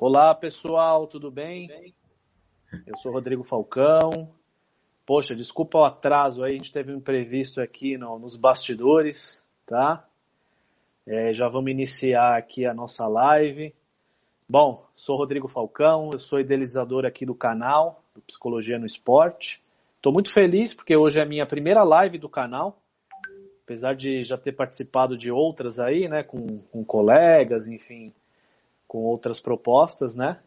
Olá pessoal, tudo bem? Eu sou Rodrigo Falcão. Poxa, desculpa o atraso aí, a gente teve um imprevisto aqui no, nos bastidores, tá? É, já vamos iniciar aqui a nossa live. Bom, sou Rodrigo Falcão, eu sou idealizador aqui do canal, do Psicologia no Esporte. Estou muito feliz porque hoje é a minha primeira live do canal, apesar de já ter participado de outras aí, né, com, com colegas, enfim, com outras propostas, né?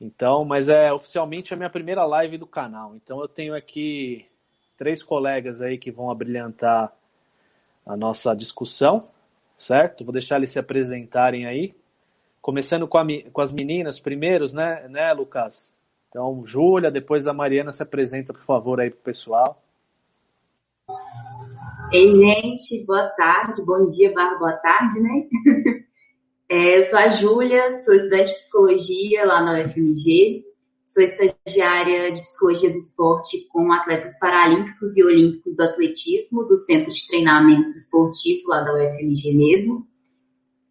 Então, mas é oficialmente a minha primeira live do canal. Então eu tenho aqui três colegas aí que vão abrilhantar a nossa discussão, certo? Vou deixar eles se apresentarem aí. Começando com, a, com as meninas primeiros, né, né, Lucas? Então, Júlia, depois a Mariana se apresenta, por favor, aí pro pessoal. Ei, gente, boa tarde, bom dia, barra boa tarde, né? É, eu sou a Júlia, sou estudante de psicologia lá na UFMG, sou estagiária de psicologia do esporte com atletas paralímpicos e olímpicos do atletismo, do Centro de Treinamento Esportivo lá da UFMG mesmo.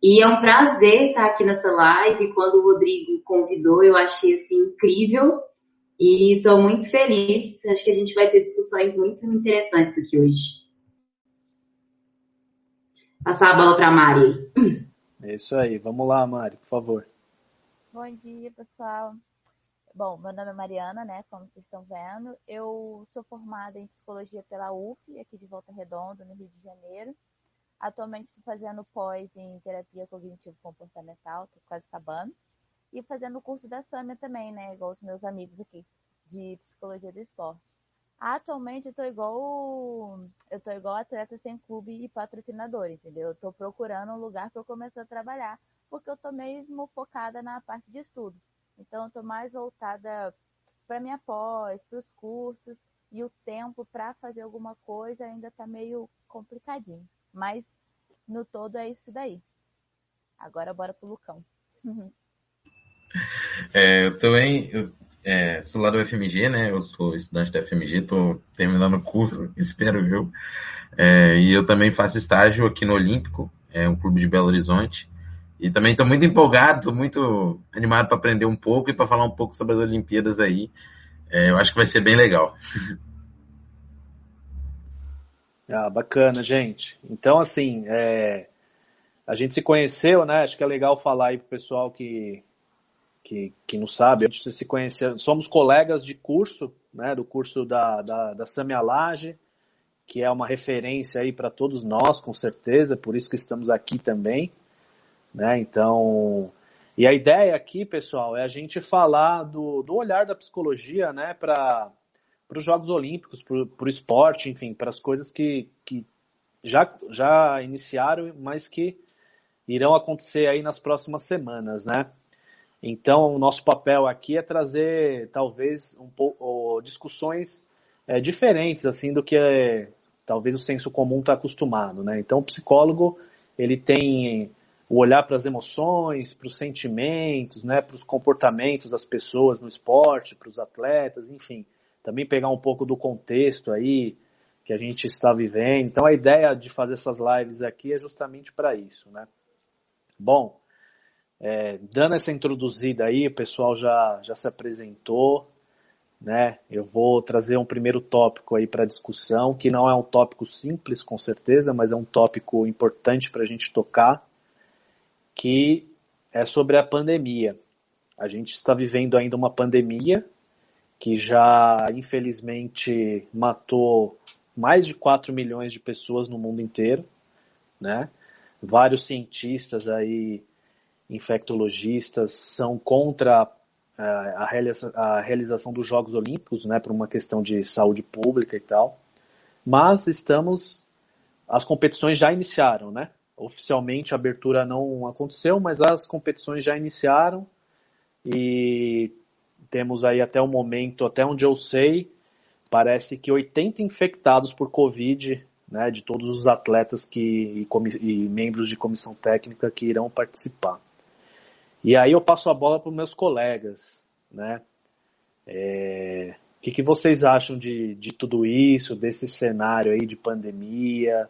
E é um prazer estar aqui nessa live. Quando o Rodrigo convidou, eu achei assim incrível e estou muito feliz. Acho que a gente vai ter discussões muito interessantes aqui hoje. Passar a bola para a Mari. É isso aí. Vamos lá, Mari, por favor. Bom dia, pessoal. Bom, meu nome é Mariana, né? Como vocês estão vendo. Eu sou formada em psicologia pela UF, aqui de Volta Redonda, no Rio de Janeiro. Atualmente estou fazendo pós em terapia cognitivo-comportamental, tô quase acabando. E fazendo o curso da SAMIA também, né? Igual os meus amigos aqui, de psicologia do esporte. Atualmente eu tô igual eu tô igual atleta sem clube e patrocinador, entendeu? Eu tô procurando um lugar para eu começar a trabalhar, porque eu tô mesmo focada na parte de estudo. Então eu tô mais voltada para minha pós, para os cursos e o tempo para fazer alguma coisa ainda tá meio complicadinho. Mas no todo é isso daí. Agora bora pro Lucão. É, eu também eu é, sou lá do FMG, né? Eu sou estudante do FMG, estou terminando o curso, espero eu. É, e eu também faço estágio aqui no Olímpico, é um clube de Belo Horizonte. E também estou muito empolgado, muito animado para aprender um pouco e para falar um pouco sobre as Olimpíadas aí. É, eu acho que vai ser bem legal. Ah, bacana, gente. Então, assim, é, a gente se conheceu, né? Acho que é legal falar aí pro pessoal que, que, que não sabe, a gente se conhecer, somos colegas de curso, né, do curso da, da, da Samia Laje, que é uma referência aí para todos nós, com certeza, por isso que estamos aqui também, né, então, e a ideia aqui, pessoal, é a gente falar do, do olhar da psicologia, né, para os Jogos Olímpicos, para o esporte, enfim, para as coisas que, que já, já iniciaram, mas que irão acontecer aí nas próximas semanas, né. Então, o nosso papel aqui é trazer, talvez, um pouco, discussões é, diferentes, assim, do que é, talvez o senso comum está acostumado, né? Então, o psicólogo, ele tem o olhar para as emoções, para os sentimentos, né, para os comportamentos das pessoas no esporte, para os atletas, enfim, também pegar um pouco do contexto aí que a gente está vivendo. Então, a ideia de fazer essas lives aqui é justamente para isso, né? Bom, é, dando essa introduzida aí, o pessoal já, já se apresentou, né? Eu vou trazer um primeiro tópico aí para discussão, que não é um tópico simples, com certeza, mas é um tópico importante para a gente tocar, que é sobre a pandemia. A gente está vivendo ainda uma pandemia que já, infelizmente, matou mais de 4 milhões de pessoas no mundo inteiro, né? Vários cientistas aí infectologistas são contra é, a realização dos Jogos Olímpicos, né, por uma questão de saúde pública e tal. Mas estamos, as competições já iniciaram, né? Oficialmente a abertura não aconteceu, mas as competições já iniciaram e temos aí até o momento, até onde eu sei, parece que 80 infectados por Covid, né, de todos os atletas que, e, e membros de comissão técnica que irão participar. E aí eu passo a bola para os meus colegas, né? É, o que, que vocês acham de, de tudo isso, desse cenário aí de pandemia?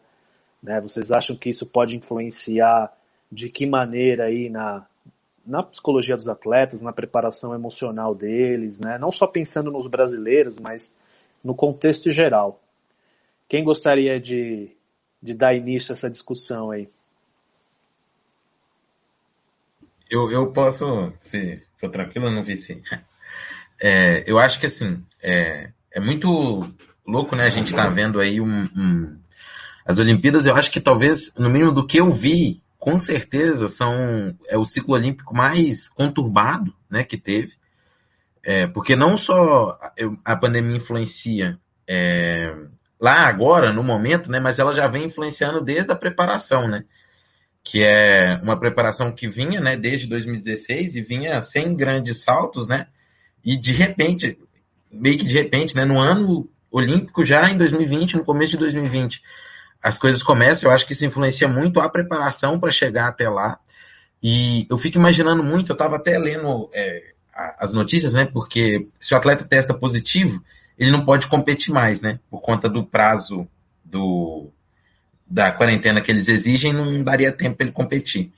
Né? Vocês acham que isso pode influenciar de que maneira aí na, na psicologia dos atletas, na preparação emocional deles, né? não só pensando nos brasileiros, mas no contexto geral. Quem gostaria de, de dar início a essa discussão aí? Eu, eu posso, se for tranquilo, não vi se. É, eu acho que assim, é, é muito louco, né? A gente tá vendo aí um, um, as Olimpíadas, eu acho que talvez, no mínimo do que eu vi, com certeza são é o ciclo olímpico mais conturbado, né, que teve, é, porque não só a pandemia influencia é, lá agora no momento, né, mas ela já vem influenciando desde a preparação, né, que é uma preparação que vinha, né, desde 2016 e vinha sem grandes saltos, né, e de repente, meio que de repente, né, no ano olímpico já em 2020, no começo de 2020 as coisas começam, eu acho que isso influencia muito a preparação para chegar até lá. E eu fico imaginando muito, eu estava até lendo é, as notícias, né? Porque se o atleta testa positivo, ele não pode competir mais, né? Por conta do prazo do, da quarentena que eles exigem, não daria tempo para ele competir.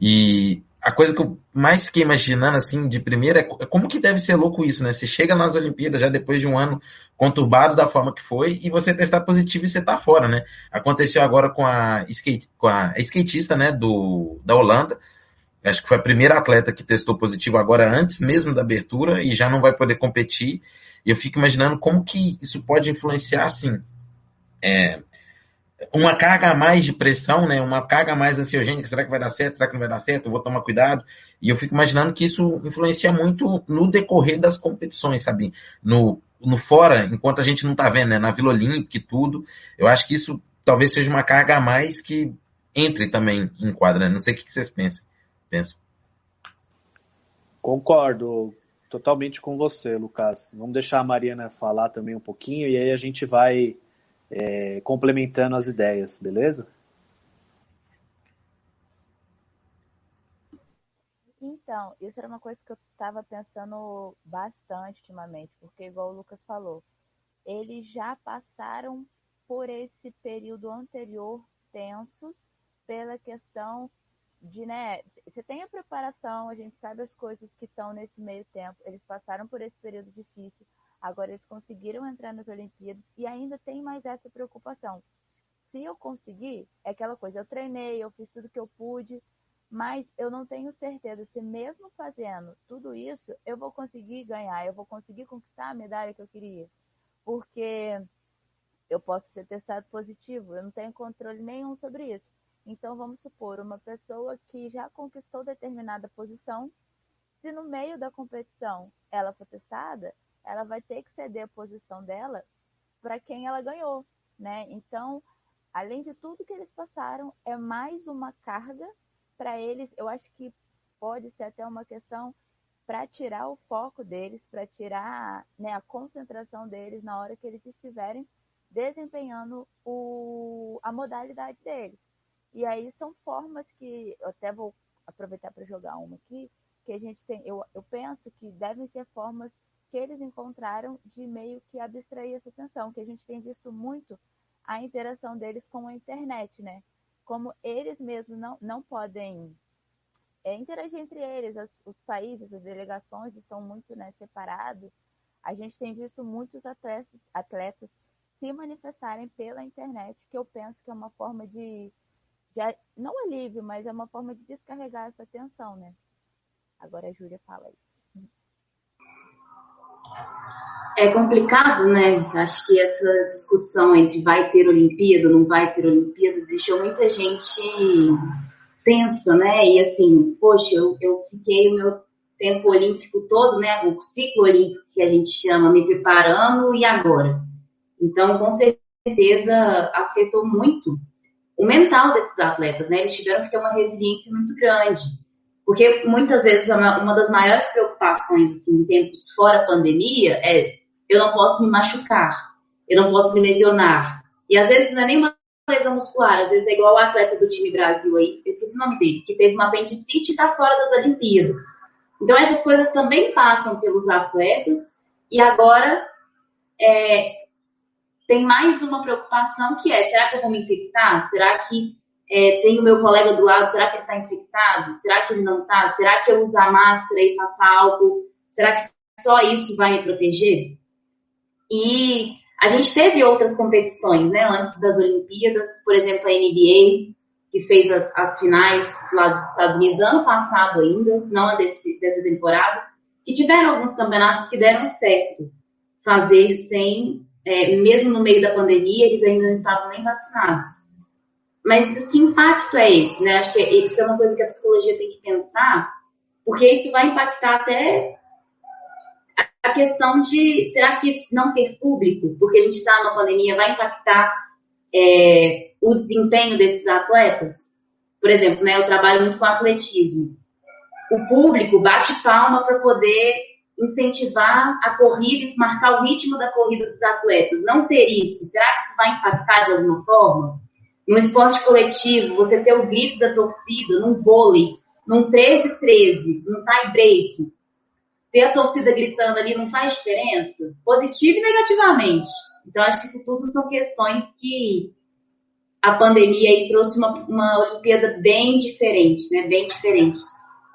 E a coisa que eu mais fiquei imaginando, assim, de primeira, é, é como que deve ser louco isso, né? Você chega nas Olimpíadas já depois de um ano conturbado da forma que foi e você testar positivo e você tá fora, né? Aconteceu agora com a, skate, com a skatista, né, do, da Holanda. Acho que foi a primeira atleta que testou positivo agora antes mesmo da abertura e já não vai poder competir. E eu fico imaginando como que isso pode influenciar, assim, é, uma carga a mais de pressão, né? Uma carga a mais ansiogênica. Será que vai dar certo? Será que não vai dar certo? Eu vou tomar cuidado. E eu fico imaginando que isso influencia muito no decorrer das competições, sabe? No, no fora, enquanto a gente não tá vendo, né? Na Vila Olímpica e tudo. Eu acho que isso talvez seja uma carga a mais que entre também em quadra. Né? Não sei o que vocês pensam. pensam. Concordo totalmente com você, Lucas. Vamos deixar a Mariana falar também um pouquinho e aí a gente vai é, complementando as ideias, beleza? Então, isso era uma coisa que eu estava pensando bastante ultimamente, porque, igual o Lucas falou, eles já passaram por esse período anterior tensos pela questão de, né, você tem a preparação, a gente sabe as coisas que estão nesse meio tempo, eles passaram por esse período difícil, Agora eles conseguiram entrar nas Olimpíadas e ainda tem mais essa preocupação. Se eu conseguir, é aquela coisa, eu treinei, eu fiz tudo que eu pude, mas eu não tenho certeza se mesmo fazendo tudo isso, eu vou conseguir ganhar, eu vou conseguir conquistar a medalha que eu queria. Porque eu posso ser testado positivo, eu não tenho controle nenhum sobre isso. Então vamos supor, uma pessoa que já conquistou determinada posição, se no meio da competição ela for testada, ela vai ter que ceder a posição dela para quem ela ganhou, né? Então, além de tudo que eles passaram, é mais uma carga para eles. Eu acho que pode ser até uma questão para tirar o foco deles, para tirar né, a concentração deles na hora que eles estiverem desempenhando o, a modalidade deles. E aí são formas que, eu até vou aproveitar para jogar uma aqui, que a gente tem, eu, eu penso que devem ser formas que eles encontraram de meio que abstrair essa tensão, que a gente tem visto muito a interação deles com a internet, né? Como eles mesmos não, não podem é, interagir entre eles, as, os países, as delegações estão muito né, separados. A gente tem visto muitos atletas, atletas se manifestarem pela internet, que eu penso que é uma forma de, de não alívio, mas é uma forma de descarregar essa tensão, né? Agora a Júlia fala aí. É complicado, né? Acho que essa discussão entre vai ter Olimpíada, não vai ter Olimpíada, deixou muita gente tensa, né? E assim, poxa, eu, eu fiquei o meu tempo olímpico todo, né? O ciclo olímpico que a gente chama, me preparando e agora. Então, com certeza, afetou muito o mental desses atletas, né? Eles tiveram que ter uma resiliência muito grande. Porque muitas vezes uma das maiores preocupações assim, em tempos fora pandemia é eu não posso me machucar, eu não posso me lesionar. E às vezes não é nem uma lesão muscular, às vezes é igual o atleta do time Brasil aí, esqueci o nome dele, que teve uma apendicite e está fora das Olimpíadas. Então essas coisas também passam pelos atletas e agora é, tem mais uma preocupação que é, será que eu vou me infectar? Será que é, tem o meu colega do lado, será que ele está infectado? Será que ele não está? Será que eu usar máscara e passar álcool, será que só isso vai me proteger? E a gente teve outras competições, né, antes das Olimpíadas, por exemplo, a NBA, que fez as, as finais lá dos Estados Unidos ano passado ainda, não a desse, dessa temporada, que tiveram alguns campeonatos que deram certo fazer sem, é, mesmo no meio da pandemia, eles ainda não estavam nem vacinados. Mas que impacto é esse, né? Acho que isso é uma coisa que a psicologia tem que pensar, porque isso vai impactar até a questão de será que não ter público, porque a gente está numa pandemia, vai impactar é, o desempenho desses atletas? Por exemplo, né, eu trabalho muito com atletismo. O público bate palma para poder incentivar a corrida e marcar o ritmo da corrida dos atletas. Não ter isso, será que isso vai impactar de alguma forma? No esporte coletivo, você ter o grito da torcida, num vôlei, num 13-13, num tie break, ter a torcida gritando ali não faz diferença? Positivo e negativamente. Então, acho que isso tudo são questões que a pandemia aí trouxe uma, uma Olimpíada bem diferente, né? Bem diferente.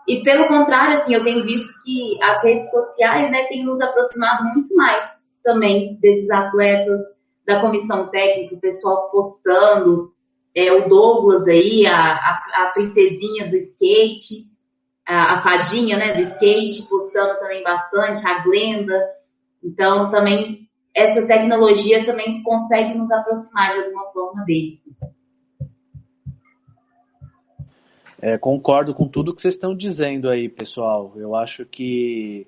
E pelo contrário, assim, eu tenho visto que as redes sociais, né, têm nos aproximado muito mais também desses atletas, da comissão técnica, o pessoal postando, é, o Douglas aí, a, a, a princesinha do skate, a, a, fadinha, né, do skate, postando também bastante, a Glenda. Então, também, essa tecnologia também consegue nos aproximar de alguma forma deles. É, concordo com tudo que vocês estão dizendo aí, pessoal. Eu acho que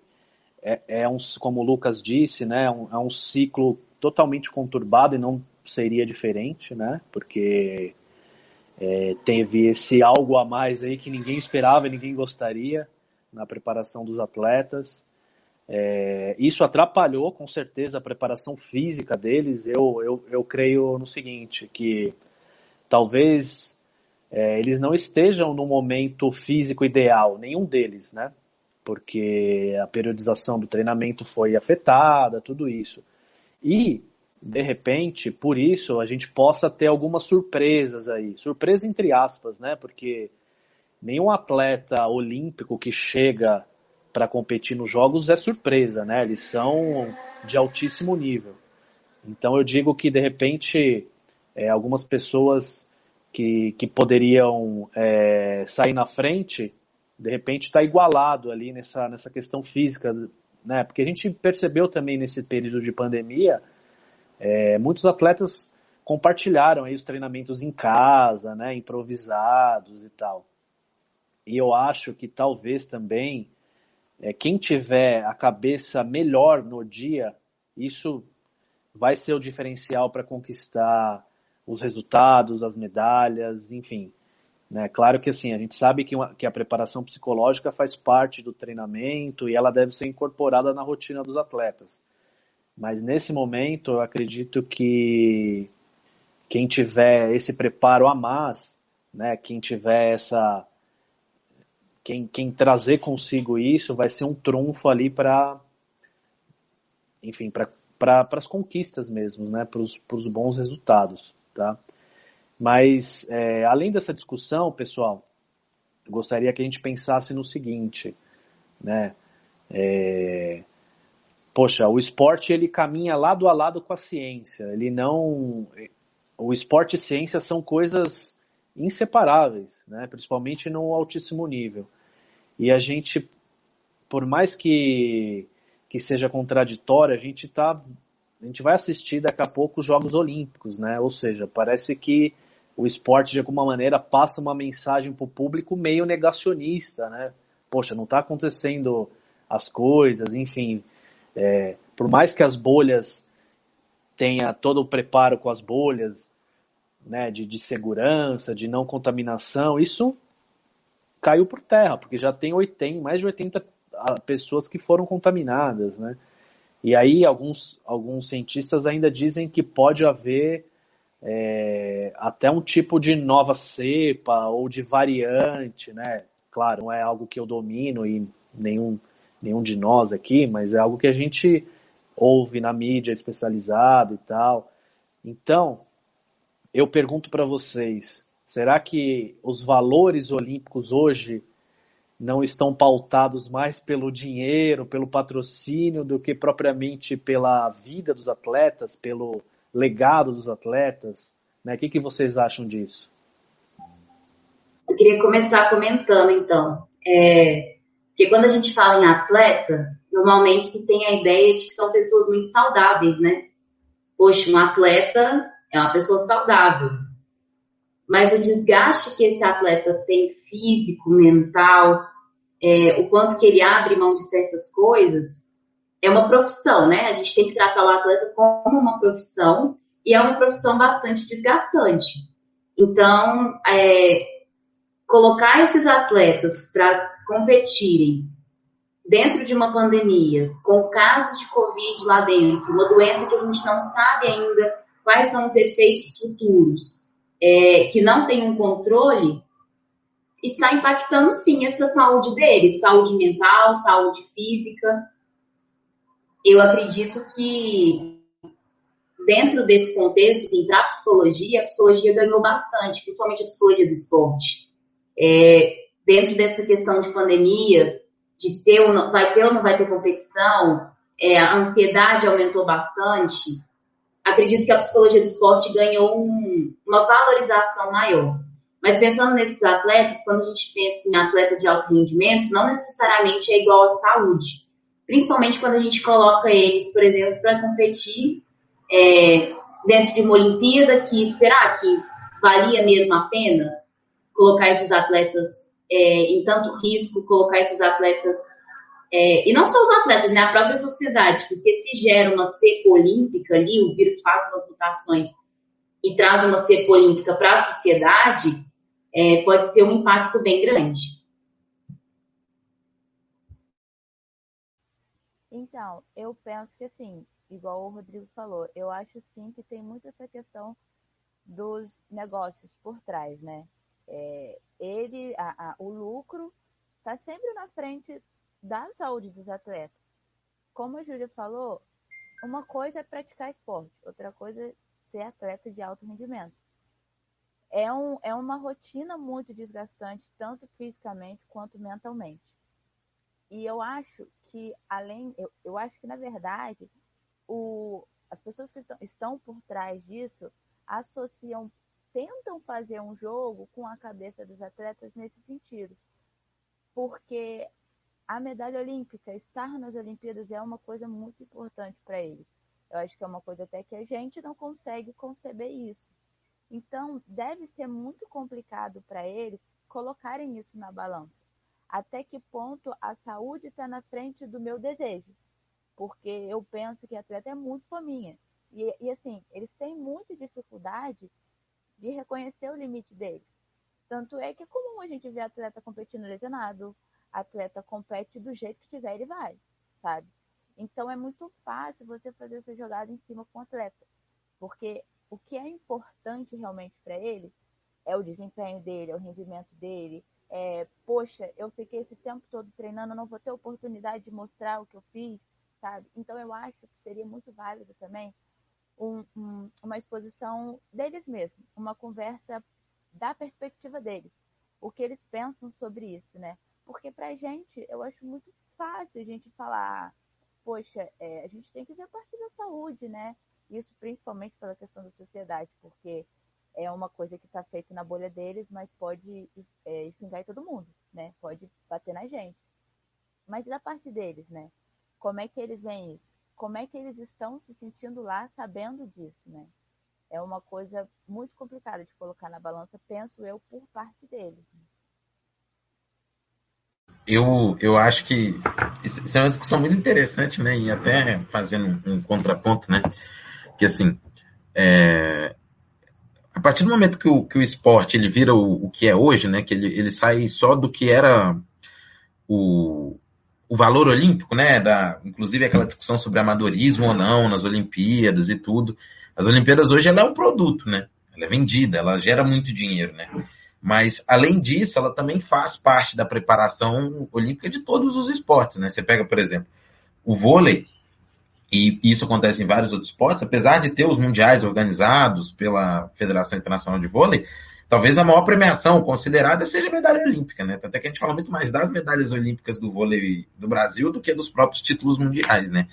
é, é um, como o Lucas disse, né, é um, é um ciclo totalmente conturbado e não seria diferente, né? Porque é, teve esse algo a mais aí que ninguém esperava ninguém gostaria na preparação dos atletas. É, isso atrapalhou com certeza a preparação física deles. Eu, eu, eu creio no seguinte, que talvez é, eles não estejam no momento físico ideal, nenhum deles, né? Porque a periodização do treinamento foi afetada, tudo isso. E, de repente, por isso, a gente possa ter algumas surpresas aí. Surpresa entre aspas, né? Porque nenhum atleta olímpico que chega para competir nos jogos é surpresa, né? Eles são de altíssimo nível. Então eu digo que de repente é, algumas pessoas que, que poderiam é, sair na frente, de repente está igualado ali nessa, nessa questão física, né? Porque a gente percebeu também nesse período de pandemia, é, muitos atletas compartilharam aí os treinamentos em casa, né, improvisados e tal. E eu acho que talvez também é, quem tiver a cabeça melhor no dia, isso vai ser o diferencial para conquistar os resultados, as medalhas, enfim. Né? Claro que assim, a gente sabe que, uma, que a preparação psicológica faz parte do treinamento e ela deve ser incorporada na rotina dos atletas. Mas nesse momento, eu acredito que quem tiver esse preparo a mais, né, quem tiver essa. Quem, quem trazer consigo isso vai ser um trunfo ali para. Enfim, para as conquistas mesmo, né, para os bons resultados. Tá? Mas, é, além dessa discussão, pessoal, gostaria que a gente pensasse no seguinte, né? É, poxa, o esporte ele caminha lado a lado com a ciência. Ele não, o esporte e ciência são coisas inseparáveis, né? Principalmente no altíssimo nível. E a gente, por mais que que seja contraditório, a gente está a gente vai assistir daqui a pouco os Jogos Olímpicos, né? Ou seja, parece que o esporte de alguma maneira passa uma mensagem para o público meio negacionista, né? Poxa, não está acontecendo as coisas, enfim. É, por mais que as bolhas tenha todo o preparo com as bolhas, né, de, de segurança, de não contaminação, isso caiu por terra, porque já tem 80, mais de 80 ah, pessoas que foram contaminadas, né? E aí alguns, alguns cientistas ainda dizem que pode haver é, até um tipo de nova cepa ou de variante, né? Claro, não é algo que eu domino e nenhum, nenhum de nós aqui, mas é algo que a gente ouve na mídia especializada e tal. Então, eu pergunto para vocês, Será que os valores olímpicos hoje não estão pautados mais pelo dinheiro, pelo patrocínio, do que propriamente pela vida dos atletas, pelo legado dos atletas? Né? O que, que vocês acham disso? Eu queria começar comentando, então. É, que quando a gente fala em atleta, normalmente se tem a ideia de que são pessoas muito saudáveis, né? Poxa, um atleta é uma pessoa saudável. Mas o desgaste que esse atleta tem físico, mental, é, o quanto que ele abre mão de certas coisas, é uma profissão, né? A gente tem que tratar o atleta como uma profissão e é uma profissão bastante desgastante. Então, é, colocar esses atletas para competirem dentro de uma pandemia, com casos de Covid lá dentro, uma doença que a gente não sabe ainda quais são os efeitos futuros, é, que não tem um controle, está impactando sim essa saúde deles, saúde mental, saúde física. Eu acredito que dentro desse contexto, assim, para a psicologia, a psicologia ganhou bastante, principalmente a psicologia do esporte. É, dentro dessa questão de pandemia, de ter ou não, vai ter ou não vai ter competição, é, a ansiedade aumentou bastante. Acredito que a psicologia do esporte ganhou um, uma valorização maior. Mas pensando nesses atletas, quando a gente pensa em atleta de alto rendimento, não necessariamente é igual à saúde. Principalmente quando a gente coloca eles, por exemplo, para competir é, dentro de uma Olimpíada, que será que valia mesmo a pena colocar esses atletas é, em tanto risco, colocar esses atletas, é, e não só os atletas, né, a própria sociedade, porque se gera uma cepa olímpica ali, o vírus faz umas mutações e traz uma cepa olímpica para a sociedade, é, pode ser um impacto bem grande. Então, eu penso que assim, igual o Rodrigo falou, eu acho sim que tem muito essa questão dos negócios por trás, né? É, ele, a, a, o lucro está sempre na frente da saúde dos atletas. Como a Júlia falou, uma coisa é praticar esporte, outra coisa é ser atleta de alto rendimento. É, um, é uma rotina muito desgastante, tanto fisicamente quanto mentalmente. E eu acho que, além, eu, eu acho que, na verdade, o, as pessoas que estão por trás disso associam tentam fazer um jogo com a cabeça dos atletas nesse sentido. Porque a medalha olímpica, estar nas Olimpíadas é uma coisa muito importante para eles. Eu acho que é uma coisa até que a gente não consegue conceber isso. Então, deve ser muito complicado para eles colocarem isso na balança. Até que ponto a saúde está na frente do meu desejo? Porque eu penso que atleta é muito fominha. E, e assim, eles têm muita dificuldade de reconhecer o limite deles. Tanto é que é comum a gente ver atleta competindo lesionado, atleta compete do jeito que tiver, ele vai, sabe? Então é muito fácil você fazer essa jogada em cima com o atleta, porque o que é importante realmente para ele é o desempenho dele, é o rendimento dele. É, poxa, eu fiquei esse tempo todo treinando, não vou ter oportunidade de mostrar o que eu fiz, sabe? Então eu acho que seria muito válido também um, um, uma exposição deles mesmos, uma conversa da perspectiva deles, o que eles pensam sobre isso, né? Porque pra gente, eu acho muito fácil a gente falar, poxa, é, a gente tem que ver a parte da saúde, né? Isso principalmente pela questão da sociedade, porque é uma coisa que está feita na bolha deles, mas pode é, espingar em todo mundo, né? Pode bater na gente. Mas da parte deles, né? Como é que eles veem isso? Como é que eles estão se sentindo lá sabendo disso, né? É uma coisa muito complicada de colocar na balança, penso eu, por parte deles. Eu, eu acho que isso é uma discussão muito interessante, né? E até fazendo um, contraponto, né? Que assim, é, a partir do momento que o, que o esporte ele vira o, o que é hoje, né? Que ele, ele sai só do que era o, o valor olímpico, né? Da, inclusive aquela discussão sobre amadorismo ou não nas Olimpíadas e tudo. As Olimpíadas hoje ela é um produto, né? Ela é vendida, ela gera muito dinheiro, né? Mas além disso, ela também faz parte da preparação olímpica de todos os esportes, né? Você pega, por exemplo, o vôlei, e isso acontece em vários outros esportes, apesar de ter os mundiais organizados pela Federação Internacional de Vôlei, talvez a maior premiação considerada seja a medalha olímpica, né? Até que a gente fala muito mais das medalhas olímpicas do vôlei do Brasil do que dos próprios títulos mundiais, né?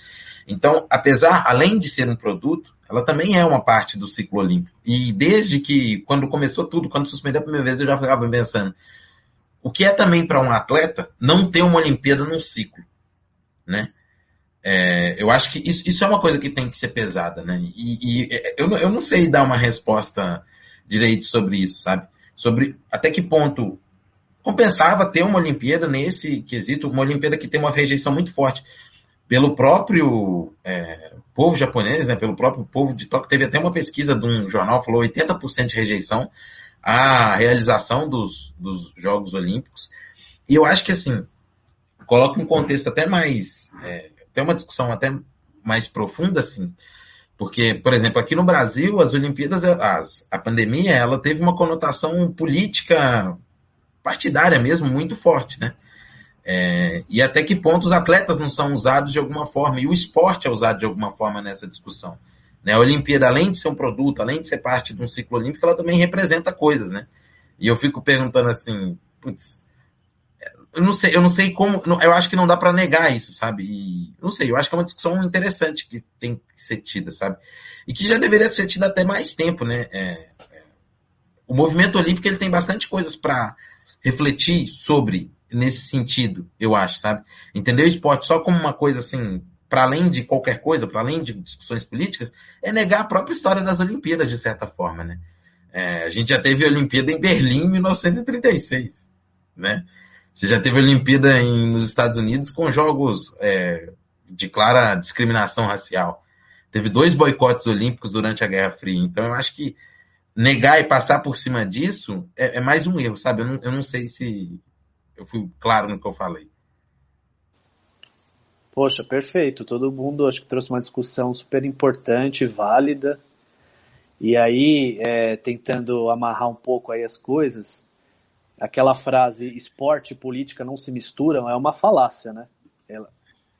Então, apesar, além de ser um produto, ela também é uma parte do ciclo olímpico. E desde que, quando começou tudo, quando suspendeu a primeira vez, eu já ficava pensando, o que é também para um atleta não ter uma Olimpíada num ciclo, né? É, eu acho que isso, isso, é uma coisa que tem que ser pesada, né? E, e eu, eu não sei dar uma resposta direito sobre isso, sabe? Sobre até que ponto compensava ter uma Olimpíada nesse quesito, uma Olimpíada que tem uma rejeição muito forte pelo próprio é, povo japonês, né, pelo próprio povo de Tóquio. Teve até uma pesquisa de um jornal, falou 80% de rejeição à realização dos, dos Jogos Olímpicos. E eu acho que, assim, coloca um contexto até mais, é, tem uma discussão até mais profunda, assim, porque, por exemplo, aqui no Brasil, as Olimpíadas, as, a pandemia, ela teve uma conotação política partidária mesmo muito forte, né? É, e até que ponto os atletas não são usados de alguma forma, e o esporte é usado de alguma forma nessa discussão. Né? A Olimpíada, além de ser um produto, além de ser parte de um ciclo olímpico, ela também representa coisas, né? E eu fico perguntando assim, putz, eu não sei, eu não sei como, eu acho que não dá para negar isso, sabe? E, não sei, eu acho que é uma discussão interessante que tem que ser tida, sabe? E que já deveria ser tida até mais tempo, né? É, é, o movimento olímpico ele tem bastante coisas para refletir sobre nesse sentido, eu acho, sabe? Entender o esporte só como uma coisa assim, para além de qualquer coisa, para além de discussões políticas, é negar a própria história das Olimpíadas, de certa forma, né? É, a gente já teve a Olimpíada em Berlim em 1936, né? Você já teve Olimpíada em, nos Estados Unidos com jogos é, de clara discriminação racial. Teve dois boicotes olímpicos durante a Guerra Fria. Então eu acho que negar e passar por cima disso é, é mais um erro, sabe? Eu não, eu não sei se eu fui claro no que eu falei. Poxa, perfeito. Todo mundo acho que trouxe uma discussão super importante, válida. E aí, é, tentando amarrar um pouco aí as coisas, aquela frase esporte e política não se misturam é uma falácia, né? Ela,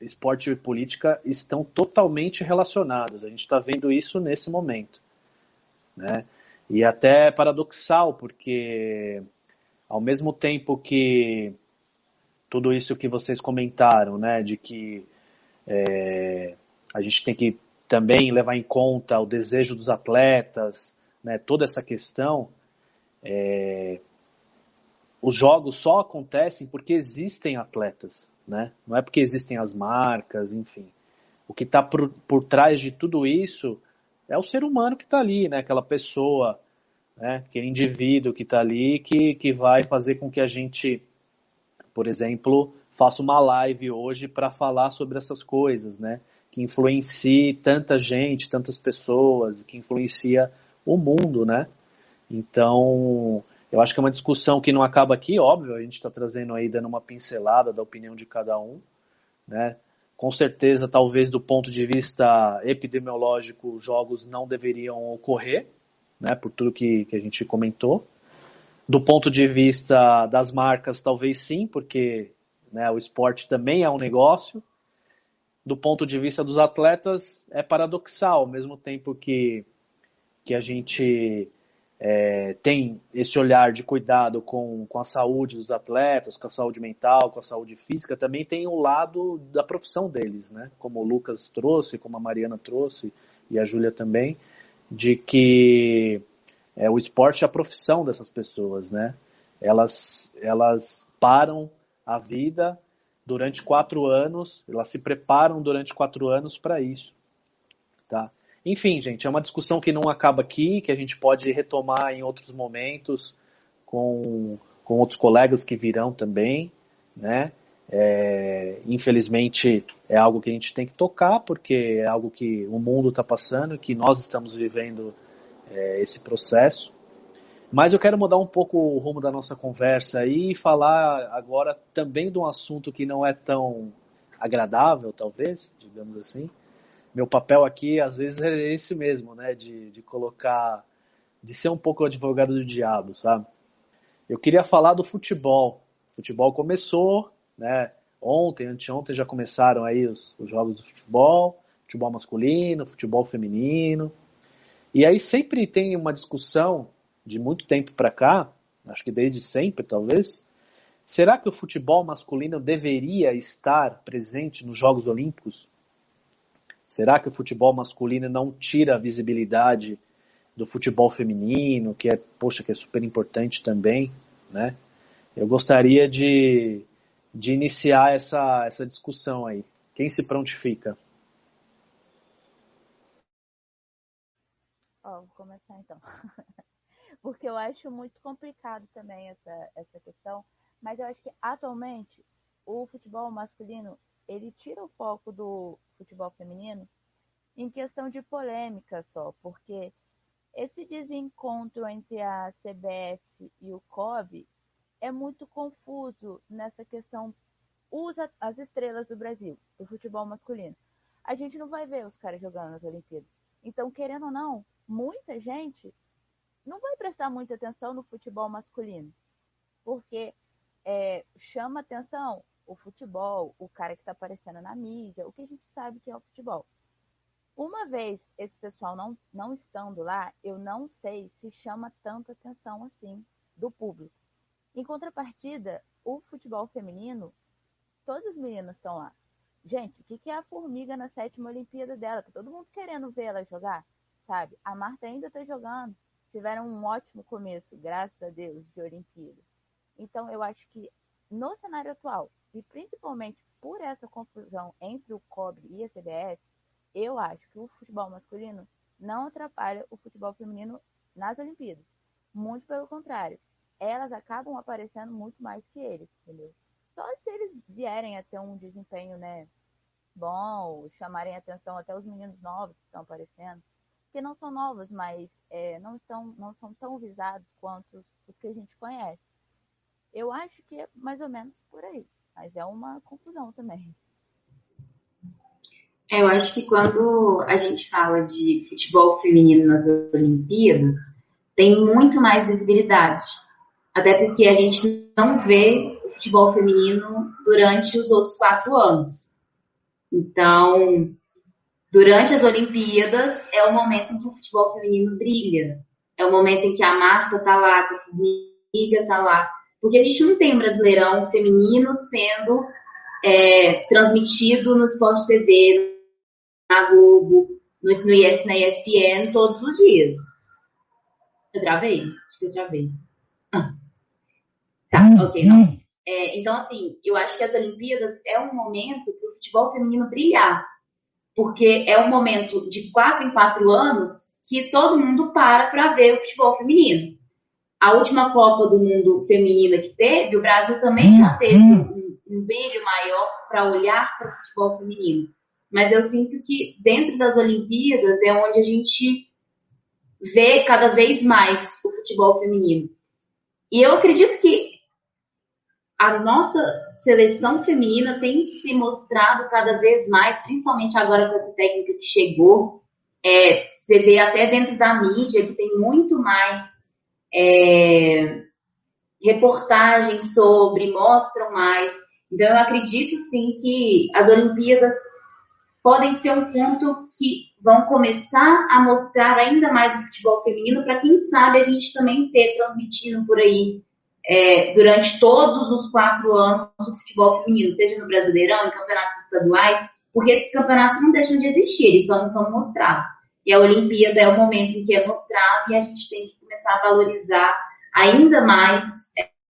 esporte e política estão totalmente relacionados. A gente está vendo isso nesse momento, né? E até é paradoxal, porque ao mesmo tempo que tudo isso que vocês comentaram, né, de que é, a gente tem que também levar em conta o desejo dos atletas, né, toda essa questão, é, os jogos só acontecem porque existem atletas, né? Não é porque existem as marcas, enfim. O que está por, por trás de tudo isso é o ser humano que está ali, né? Aquela pessoa, né? aquele indivíduo que está ali que, que vai fazer com que a gente, por exemplo, faça uma live hoje para falar sobre essas coisas, né? Que influencie tanta gente, tantas pessoas, que influencia o mundo, né? Então, eu acho que é uma discussão que não acaba aqui, óbvio, a gente está trazendo aí, dando uma pincelada da opinião de cada um, né? Com certeza, talvez do ponto de vista epidemiológico, jogos não deveriam ocorrer, né? Por tudo que, que a gente comentou. Do ponto de vista das marcas, talvez sim, porque né, o esporte também é um negócio. Do ponto de vista dos atletas, é paradoxal, ao mesmo tempo que, que a gente é, tem esse olhar de cuidado com, com a saúde dos atletas, com a saúde mental, com a saúde física, também tem o lado da profissão deles, né? Como o Lucas trouxe, como a Mariana trouxe e a Júlia também, de que é, o esporte é a profissão dessas pessoas, né? Elas, elas param a vida durante quatro anos, elas se preparam durante quatro anos para isso, tá? Enfim, gente, é uma discussão que não acaba aqui, que a gente pode retomar em outros momentos com, com outros colegas que virão também, né? É, infelizmente é algo que a gente tem que tocar porque é algo que o mundo está passando, que nós estamos vivendo é, esse processo. Mas eu quero mudar um pouco o rumo da nossa conversa e falar agora também de um assunto que não é tão agradável, talvez, digamos assim, meu papel aqui, às vezes, é esse mesmo, né? De, de colocar, de ser um pouco o advogado do diabo, sabe? Eu queria falar do futebol. O futebol começou, né? Ontem, anteontem já começaram aí os, os jogos do futebol, futebol masculino, futebol feminino. E aí sempre tem uma discussão de muito tempo para cá, acho que desde sempre talvez, será que o futebol masculino deveria estar presente nos Jogos Olímpicos? Será que o futebol masculino não tira a visibilidade do futebol feminino, que é, poxa, que é super importante também, né? Eu gostaria de, de iniciar essa, essa discussão aí. Quem se prontifica? Ó, vou começar então. Porque eu acho muito complicado também essa, essa questão, mas eu acho que atualmente o futebol masculino ele tira o foco do futebol feminino em questão de polêmica só, porque esse desencontro entre a CBF e o COB é muito confuso nessa questão. Usa as estrelas do Brasil, do futebol masculino. A gente não vai ver os caras jogando nas Olimpíadas. Então, querendo ou não, muita gente não vai prestar muita atenção no futebol masculino. Porque é, chama atenção o futebol, o cara que está aparecendo na mídia, o que a gente sabe que é o futebol. Uma vez esse pessoal não, não estando lá, eu não sei se chama tanta atenção assim do público. Em contrapartida, o futebol feminino, todos os meninos estão lá. Gente, o que é a formiga na sétima Olimpíada dela? Tá todo mundo querendo ver ela jogar, sabe? A Marta ainda tá jogando. Tiveram um ótimo começo, graças a Deus, de Olimpíada. Então, eu acho que no cenário atual, e principalmente por essa confusão entre o COBRE e a CBF, eu acho que o futebol masculino não atrapalha o futebol feminino nas Olimpíadas. Muito pelo contrário, elas acabam aparecendo muito mais que eles, entendeu? Só se eles vierem a ter um desempenho, né, bom, chamarem atenção até os meninos novos que estão aparecendo, que não são novos, mas é, não, estão, não são tão visados quanto os que a gente conhece. Eu acho que é mais ou menos por aí, mas é uma confusão também. É, eu acho que quando a gente fala de futebol feminino nas Olimpíadas, tem muito mais visibilidade. Até porque a gente não vê o futebol feminino durante os outros quatro anos. Então, durante as Olimpíadas, é o momento em que o futebol feminino brilha. É o momento em que a Marta tá lá, que a Formiga tá lá. Porque a gente não tem um brasileirão feminino sendo é, transmitido no Sport TV, na Globo, no, no IS, na ESPN, todos os dias. Eu travei? Acho que eu travei. Ah. Tá, hum, ok, não. Hum. É, então, assim, eu acho que as Olimpíadas é um momento para o futebol feminino brilhar. Porque é um momento de quatro em quatro anos que todo mundo para para ver o futebol feminino. A última Copa do Mundo feminina que teve, o Brasil também já hum, teve um, um brilho maior para olhar para o futebol feminino mas eu sinto que dentro das Olimpíadas é onde a gente vê cada vez mais o futebol feminino. E eu acredito que a nossa seleção feminina tem se mostrado cada vez mais, principalmente agora com essa técnica que chegou. É, você vê até dentro da mídia que tem muito mais é, reportagens sobre, mostram mais. Então eu acredito sim que as Olimpíadas podem ser um ponto que vão começar a mostrar ainda mais o futebol feminino para quem sabe a gente também ter transmitindo por aí é, durante todos os quatro anos o futebol feminino, seja no Brasileirão, em campeonatos estaduais, porque esses campeonatos não deixam de existir, eles só não são mostrados. E a Olimpíada é o momento em que é mostrado e a gente tem que começar a valorizar ainda mais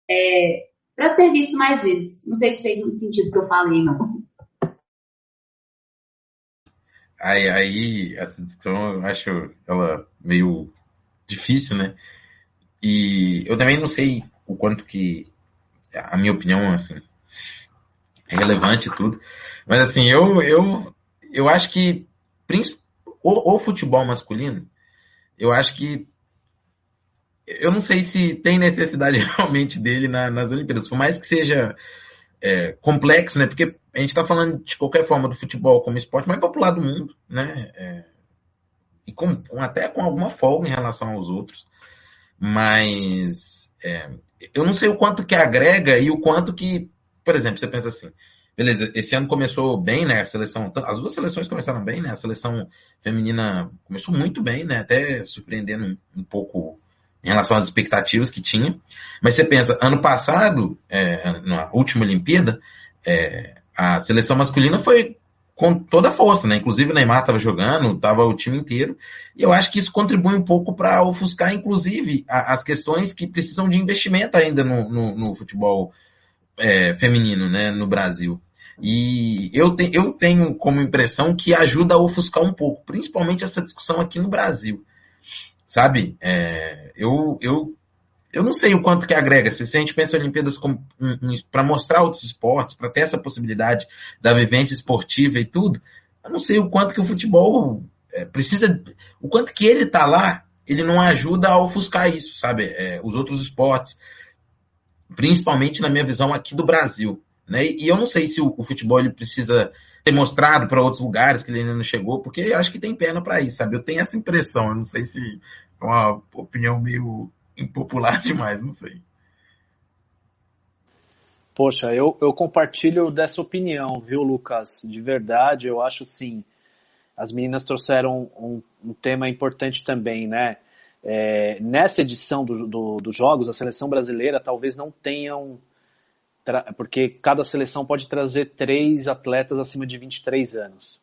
é, para ser visto mais vezes. Não sei se fez muito sentido o que eu falei, não. Aí, aí essa discussão eu acho ela meio difícil, né? E eu também não sei o quanto que a minha opinião assim é relevante e tudo, mas assim eu eu eu acho que o, o futebol masculino, eu acho que eu não sei se tem necessidade realmente dele na, nas Olimpíadas, por mais que seja é, complexo, né? Porque a gente está falando de qualquer forma do futebol como esporte mais popular do mundo, né? É, e com, com, até com alguma folga em relação aos outros. Mas é, eu não sei o quanto que agrega e o quanto que, por exemplo, você pensa assim, beleza, esse ano começou bem, né? A seleção, as duas seleções começaram bem, né? A seleção feminina começou muito bem, né? Até surpreendendo um, pouco em relação às expectativas que tinha. Mas você pensa, ano passado, é, na última Olimpíada, é, a seleção masculina foi com toda a força, né? Inclusive o Neymar estava jogando, estava o time inteiro. E eu acho que isso contribui um pouco para ofuscar, inclusive, a, as questões que precisam de investimento ainda no, no, no futebol é, feminino, né? No Brasil. E eu, te, eu tenho como impressão que ajuda a ofuscar um pouco, principalmente essa discussão aqui no Brasil. Sabe? É, eu, eu eu não sei o quanto que agrega. Se, a gente pensa em Olimpíadas para mostrar outros esportes, para ter essa possibilidade da vivência esportiva e tudo, eu não sei o quanto que o futebol é, precisa, o quanto que ele tá lá, ele não ajuda a ofuscar isso, sabe? É, os outros esportes, principalmente na minha visão aqui do Brasil, né? E eu não sei se o, o futebol ele precisa ter mostrado para outros lugares que ele ainda não chegou, porque acho que tem perna para isso, sabe? Eu tenho essa impressão, eu não sei se é uma opinião meio impopular demais, não sei. Poxa, eu, eu compartilho dessa opinião, viu, Lucas? De verdade, eu acho sim. As meninas trouxeram um, um tema importante também, né? É, nessa edição do, do, dos Jogos, a seleção brasileira talvez não tenham. Porque cada seleção pode trazer três atletas acima de 23 anos.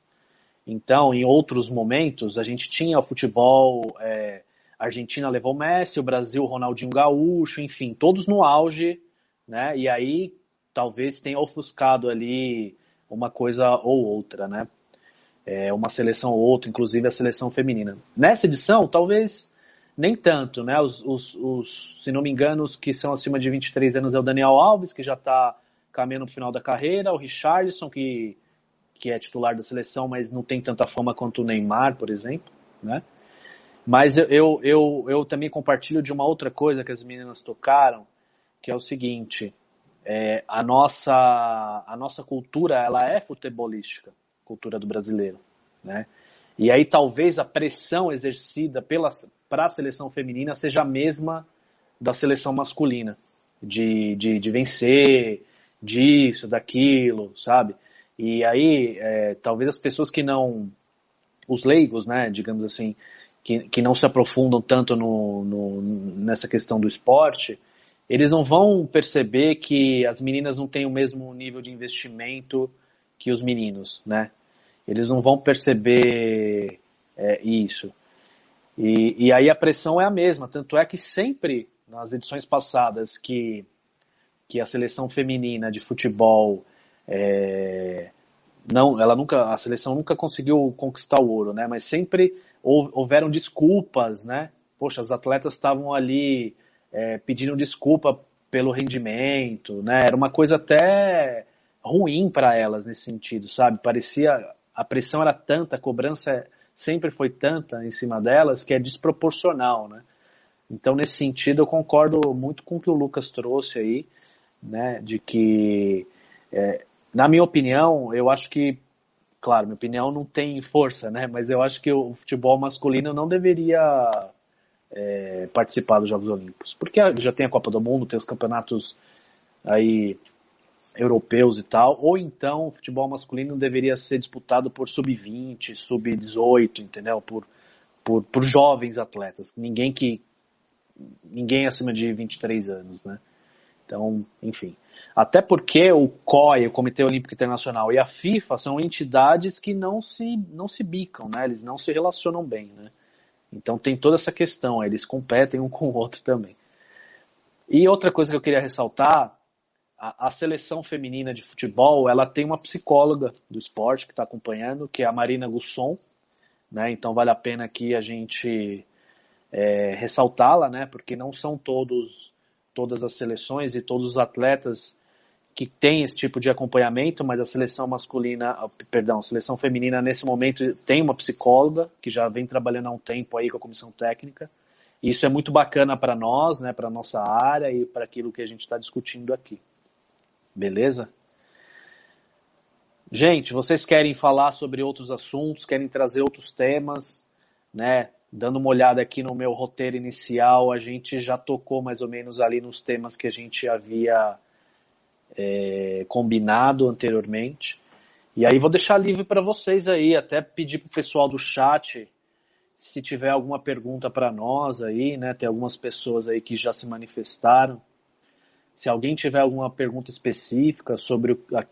Então, em outros momentos, a gente tinha o futebol é, a Argentina levou Messi, o Brasil Ronaldinho Gaúcho, enfim, todos no auge, né? E aí talvez tenha ofuscado ali uma coisa ou outra, né? É, uma seleção ou outra, inclusive a seleção feminina. Nessa edição, talvez nem tanto, né? Os, os, os, se não me engano, os que são acima de 23 anos é o Daniel Alves, que já está caminhando no final da carreira, o Richarlison, que, que é titular da seleção, mas não tem tanta fama quanto o Neymar, por exemplo, né? Mas eu, eu, eu também compartilho de uma outra coisa que as meninas tocaram, que é o seguinte, é, a, nossa, a nossa cultura, ela é futebolística, cultura do brasileiro, né? E aí talvez a pressão exercida para a seleção feminina seja a mesma da seleção masculina, de, de, de vencer, disso, daquilo, sabe? E aí, é, talvez as pessoas que não, os leigos, né, digamos assim, que, que não se aprofundam tanto no, no, nessa questão do esporte, eles não vão perceber que as meninas não têm o mesmo nível de investimento que os meninos, né? Eles não vão perceber é, isso. E, e aí a pressão é a mesma, tanto é que sempre nas edições passadas que, que a seleção feminina de futebol é, não, ela nunca, a seleção nunca conseguiu conquistar o ouro, né? Mas sempre houveram desculpas, né? Poxa, as atletas estavam ali é, pedindo desculpa pelo rendimento, né? Era uma coisa até ruim para elas nesse sentido, sabe? Parecia a pressão era tanta, a cobrança sempre foi tanta em cima delas que é desproporcional, né? Então nesse sentido eu concordo muito com o que o Lucas trouxe aí, né? De que, é, na minha opinião, eu acho que claro, minha opinião não tem força, né? Mas eu acho que o futebol masculino não deveria é, participar dos Jogos Olímpicos, porque já tem a Copa do Mundo, tem os campeonatos aí europeus e tal, ou então o futebol masculino deveria ser disputado por sub-20, sub-18, entendeu? Por, por, por jovens atletas, ninguém que ninguém acima de 23 anos, né? Então, enfim. Até porque o COI, o Comitê Olímpico Internacional, e a FIFA são entidades que não se, não se bicam, né? Eles não se relacionam bem, né? Então tem toda essa questão, eles competem um com o outro também. E outra coisa que eu queria ressaltar, a, a seleção feminina de futebol, ela tem uma psicóloga do esporte que está acompanhando, que é a Marina Gusson, né? Então vale a pena aqui a gente é, ressaltá-la, né? Porque não são todos todas as seleções e todos os atletas que têm esse tipo de acompanhamento, mas a seleção masculina, perdão, a seleção feminina nesse momento tem uma psicóloga que já vem trabalhando há um tempo aí com a comissão técnica. Isso é muito bacana para nós, né, para nossa área e para aquilo que a gente está discutindo aqui. Beleza? Gente, vocês querem falar sobre outros assuntos, querem trazer outros temas, né? dando uma olhada aqui no meu roteiro inicial, a gente já tocou mais ou menos ali nos temas que a gente havia é, combinado anteriormente. E aí vou deixar livre para vocês aí, até pedir para o pessoal do chat se tiver alguma pergunta para nós aí, né? Tem algumas pessoas aí que já se manifestaram. Se alguém tiver alguma pergunta específica sobre o, a,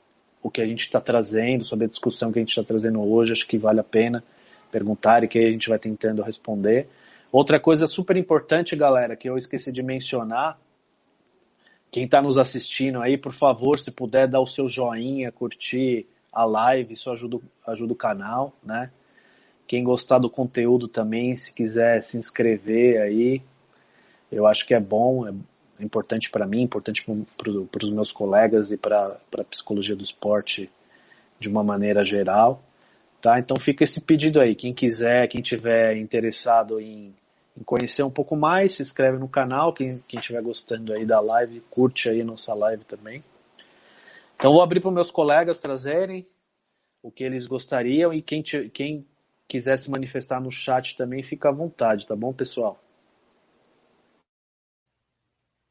o que a gente está trazendo, sobre a discussão que a gente está trazendo hoje, acho que vale a pena perguntar e que a gente vai tentando responder. Outra coisa super importante, galera, que eu esqueci de mencionar, quem está nos assistindo aí, por favor, se puder dar o seu joinha, curtir a live, isso ajuda, ajuda o canal, né? Quem gostar do conteúdo também, se quiser se inscrever aí, eu acho que é bom, é importante para mim, importante para os meus colegas e para a psicologia do esporte de uma maneira geral. Tá? Então fica esse pedido aí. Quem quiser, quem tiver interessado em, em conhecer um pouco mais, se inscreve no canal. Quem estiver gostando aí da live, curte aí nossa live também. Então vou abrir para meus colegas trazerem o que eles gostariam e quem, quem quiser se manifestar no chat também, fica à vontade, tá bom, pessoal?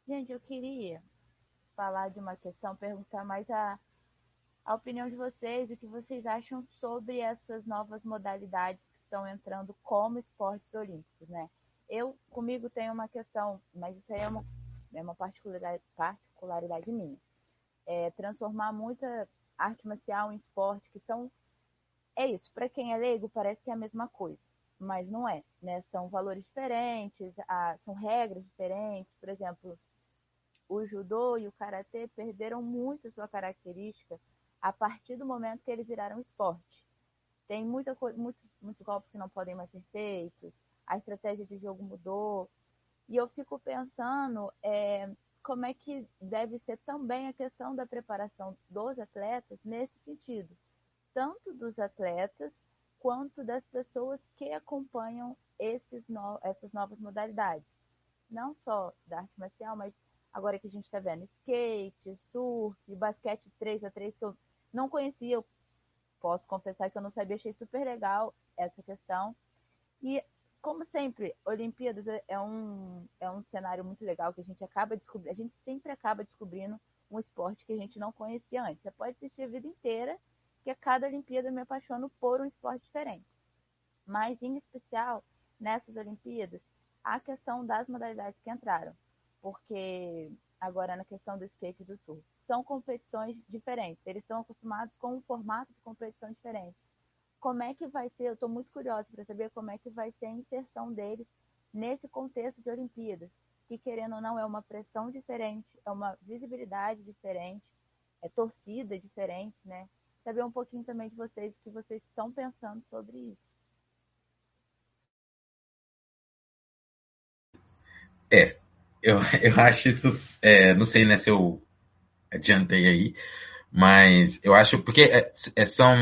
Gente, eu queria falar de uma questão, perguntar mais a, a opinião de vocês, o que vocês acham sobre essas novas modalidades que estão entrando como esportes olímpicos, né? Eu, comigo, tenho uma questão, mas isso aí é uma, é uma particularidade, particularidade minha. É transformar muita arte marcial em esporte, que são é isso. Para quem é leigo, parece que é a mesma coisa, mas não é. Né? São valores diferentes, são regras diferentes. Por exemplo, o judô e o karatê perderam muito sua característica a partir do momento que eles viraram esporte. Tem muita muito, muitos golpes que não podem mais ser feitos, a estratégia de jogo mudou. E eu fico pensando é, como é que deve ser também a questão da preparação dos atletas nesse sentido tanto dos atletas quanto das pessoas que acompanham esses no, essas novas modalidades. Não só da arte marcial, mas agora que a gente está vendo skate, surf, basquete 3 a 3 que eu não conhecia, eu posso confessar que eu não sabia, achei super legal essa questão. E, como sempre, Olimpíadas é, é um, é um cenário muito legal que a gente acaba descobrindo, a gente sempre acaba descobrindo um esporte que a gente não conhecia antes. Você pode assistir a vida inteira que a cada Olimpíada eu me apaixono por um esporte diferente. Mas, em especial, nessas Olimpíadas, a questão das modalidades que entraram. Porque, agora na questão do skate do surf, são competições diferentes. Eles estão acostumados com um formato de competição diferente. Como é que vai ser? Eu estou muito curiosa para saber como é que vai ser a inserção deles nesse contexto de Olimpíadas, que querendo ou não é uma pressão diferente, é uma visibilidade diferente, é torcida diferente, né? saber um pouquinho também de vocês, o que vocês estão pensando sobre isso. É, eu, eu acho isso, é, não sei né, se eu adiantei aí, mas eu acho, porque é, é, são,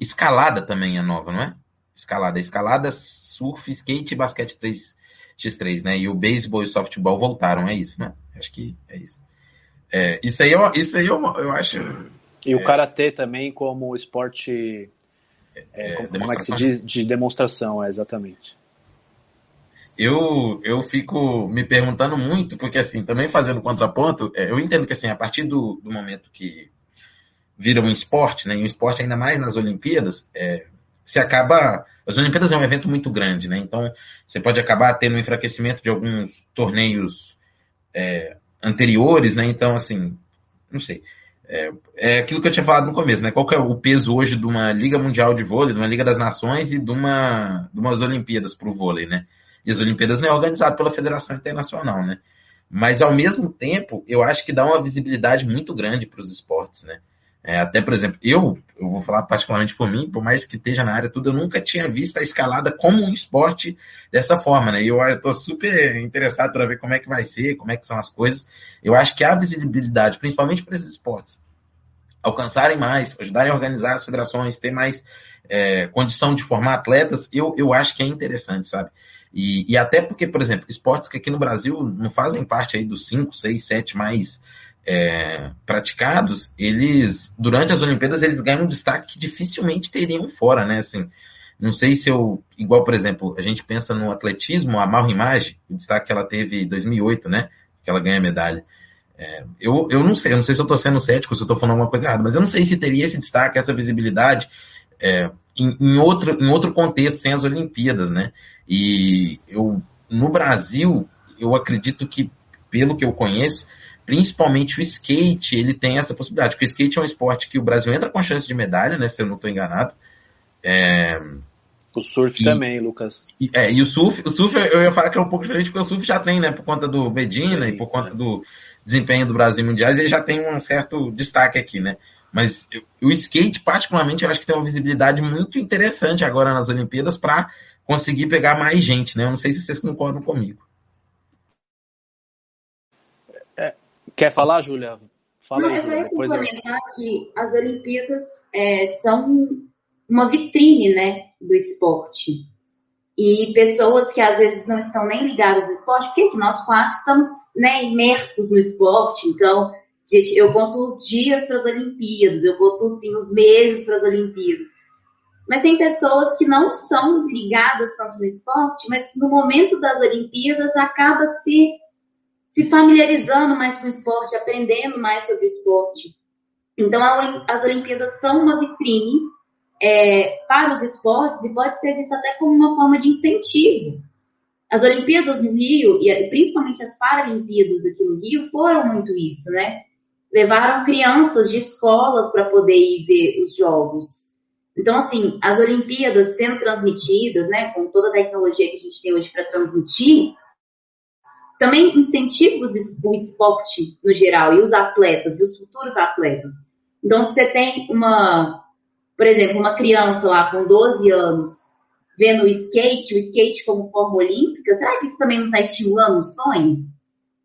escalada também é nova, não é? Escalada, escalada, surf, skate e basquete 3x3, né? E o beisebol e o softball voltaram, é isso, né? Acho que é isso. É, isso aí, eu, isso aí eu, eu acho e é. o karatê também como esporte, é, como, como, é que se diz, de demonstração, é, exatamente. Eu, eu fico me perguntando muito, porque assim, também fazendo contraponto, é, eu entendo que assim, a partir do, do momento que vira um esporte, né, e um esporte ainda mais nas Olimpíadas, é, se acaba. As Olimpíadas é um evento muito grande, né? Então você pode acabar tendo um enfraquecimento de alguns torneios é, anteriores, né? Então, assim, não sei. É, é, aquilo que eu tinha falado no começo, né? Qual que é o peso hoje de uma Liga Mundial de Vôlei, de uma Liga das Nações e de, uma, de umas Olimpíadas para o vôlei, né? E as Olimpíadas não é organizado pela Federação Internacional, né? Mas ao mesmo tempo, eu acho que dá uma visibilidade muito grande para os esportes, né? É, até, por exemplo, eu, eu vou falar particularmente por mim, por mais que esteja na área tudo, eu nunca tinha visto a escalada como um esporte dessa forma, né? E eu estou super interessado para ver como é que vai ser, como é que são as coisas. Eu acho que a visibilidade, principalmente para esses esportes, alcançarem mais, ajudarem a organizar as federações, ter mais é, condição de formar atletas, eu, eu acho que é interessante, sabe? E, e até porque, por exemplo, esportes que aqui no Brasil não fazem parte aí dos 5, 6, 7 mais é, praticados, eles, durante as Olimpíadas, eles ganham um destaque que dificilmente teriam fora, né? Assim, não sei se eu, igual, por exemplo, a gente pensa no atletismo, a Mal Image, o destaque que ela teve em 2008, né? Que ela ganha medalha. É, eu, eu não sei, eu não sei se eu estou sendo cético, se eu estou falando alguma coisa errada, mas eu não sei se teria esse destaque, essa visibilidade é, em, em, outro, em outro contexto, sem as Olimpíadas, né? E eu, no Brasil, eu acredito que, pelo que eu conheço, principalmente o skate, ele tem essa possibilidade, porque o skate é um esporte que o Brasil entra com chance de medalha, né, se eu não estou enganado. É... O surf e, também, Lucas. E, é, e o surf, o surf eu ia falar que é um pouco diferente, porque o surf já tem, né, por conta do Medina Sim, e por conta é. do desempenho do Brasil mundiais, ele já tem um certo destaque aqui, né. Mas o skate, particularmente, eu acho que tem uma visibilidade muito interessante agora nas Olimpíadas para conseguir pegar mais gente, né? Eu não sei se vocês concordam comigo. Quer falar, Júlia? Fala Não, aí, eu só ia complementar eu... que as Olimpíadas é, são uma vitrine né, do esporte. E pessoas que às vezes não estão nem ligadas no esporte, porque nós quatro estamos né, imersos no esporte, então, gente, eu conto os dias para as Olimpíadas, eu conto sim, os meses para as Olimpíadas. Mas tem pessoas que não são ligadas tanto no esporte, mas no momento das Olimpíadas acaba se se familiarizando mais com o esporte, aprendendo mais sobre o esporte. Então, as Olimpíadas são uma vitrine é, para os esportes e pode ser vista até como uma forma de incentivo. As Olimpíadas no Rio, e principalmente as Paralimpíadas aqui no Rio, foram muito isso, né? Levaram crianças de escolas para poder ir ver os jogos. Então, assim, as Olimpíadas sendo transmitidas, né, com toda a tecnologia que a gente tem hoje para transmitir, também incentiva o esporte no geral e os atletas e os futuros atletas. Então, se você tem uma, por exemplo, uma criança lá com 12 anos vendo o skate, o skate como forma olímpica, será que isso também não está estimulando um sonho?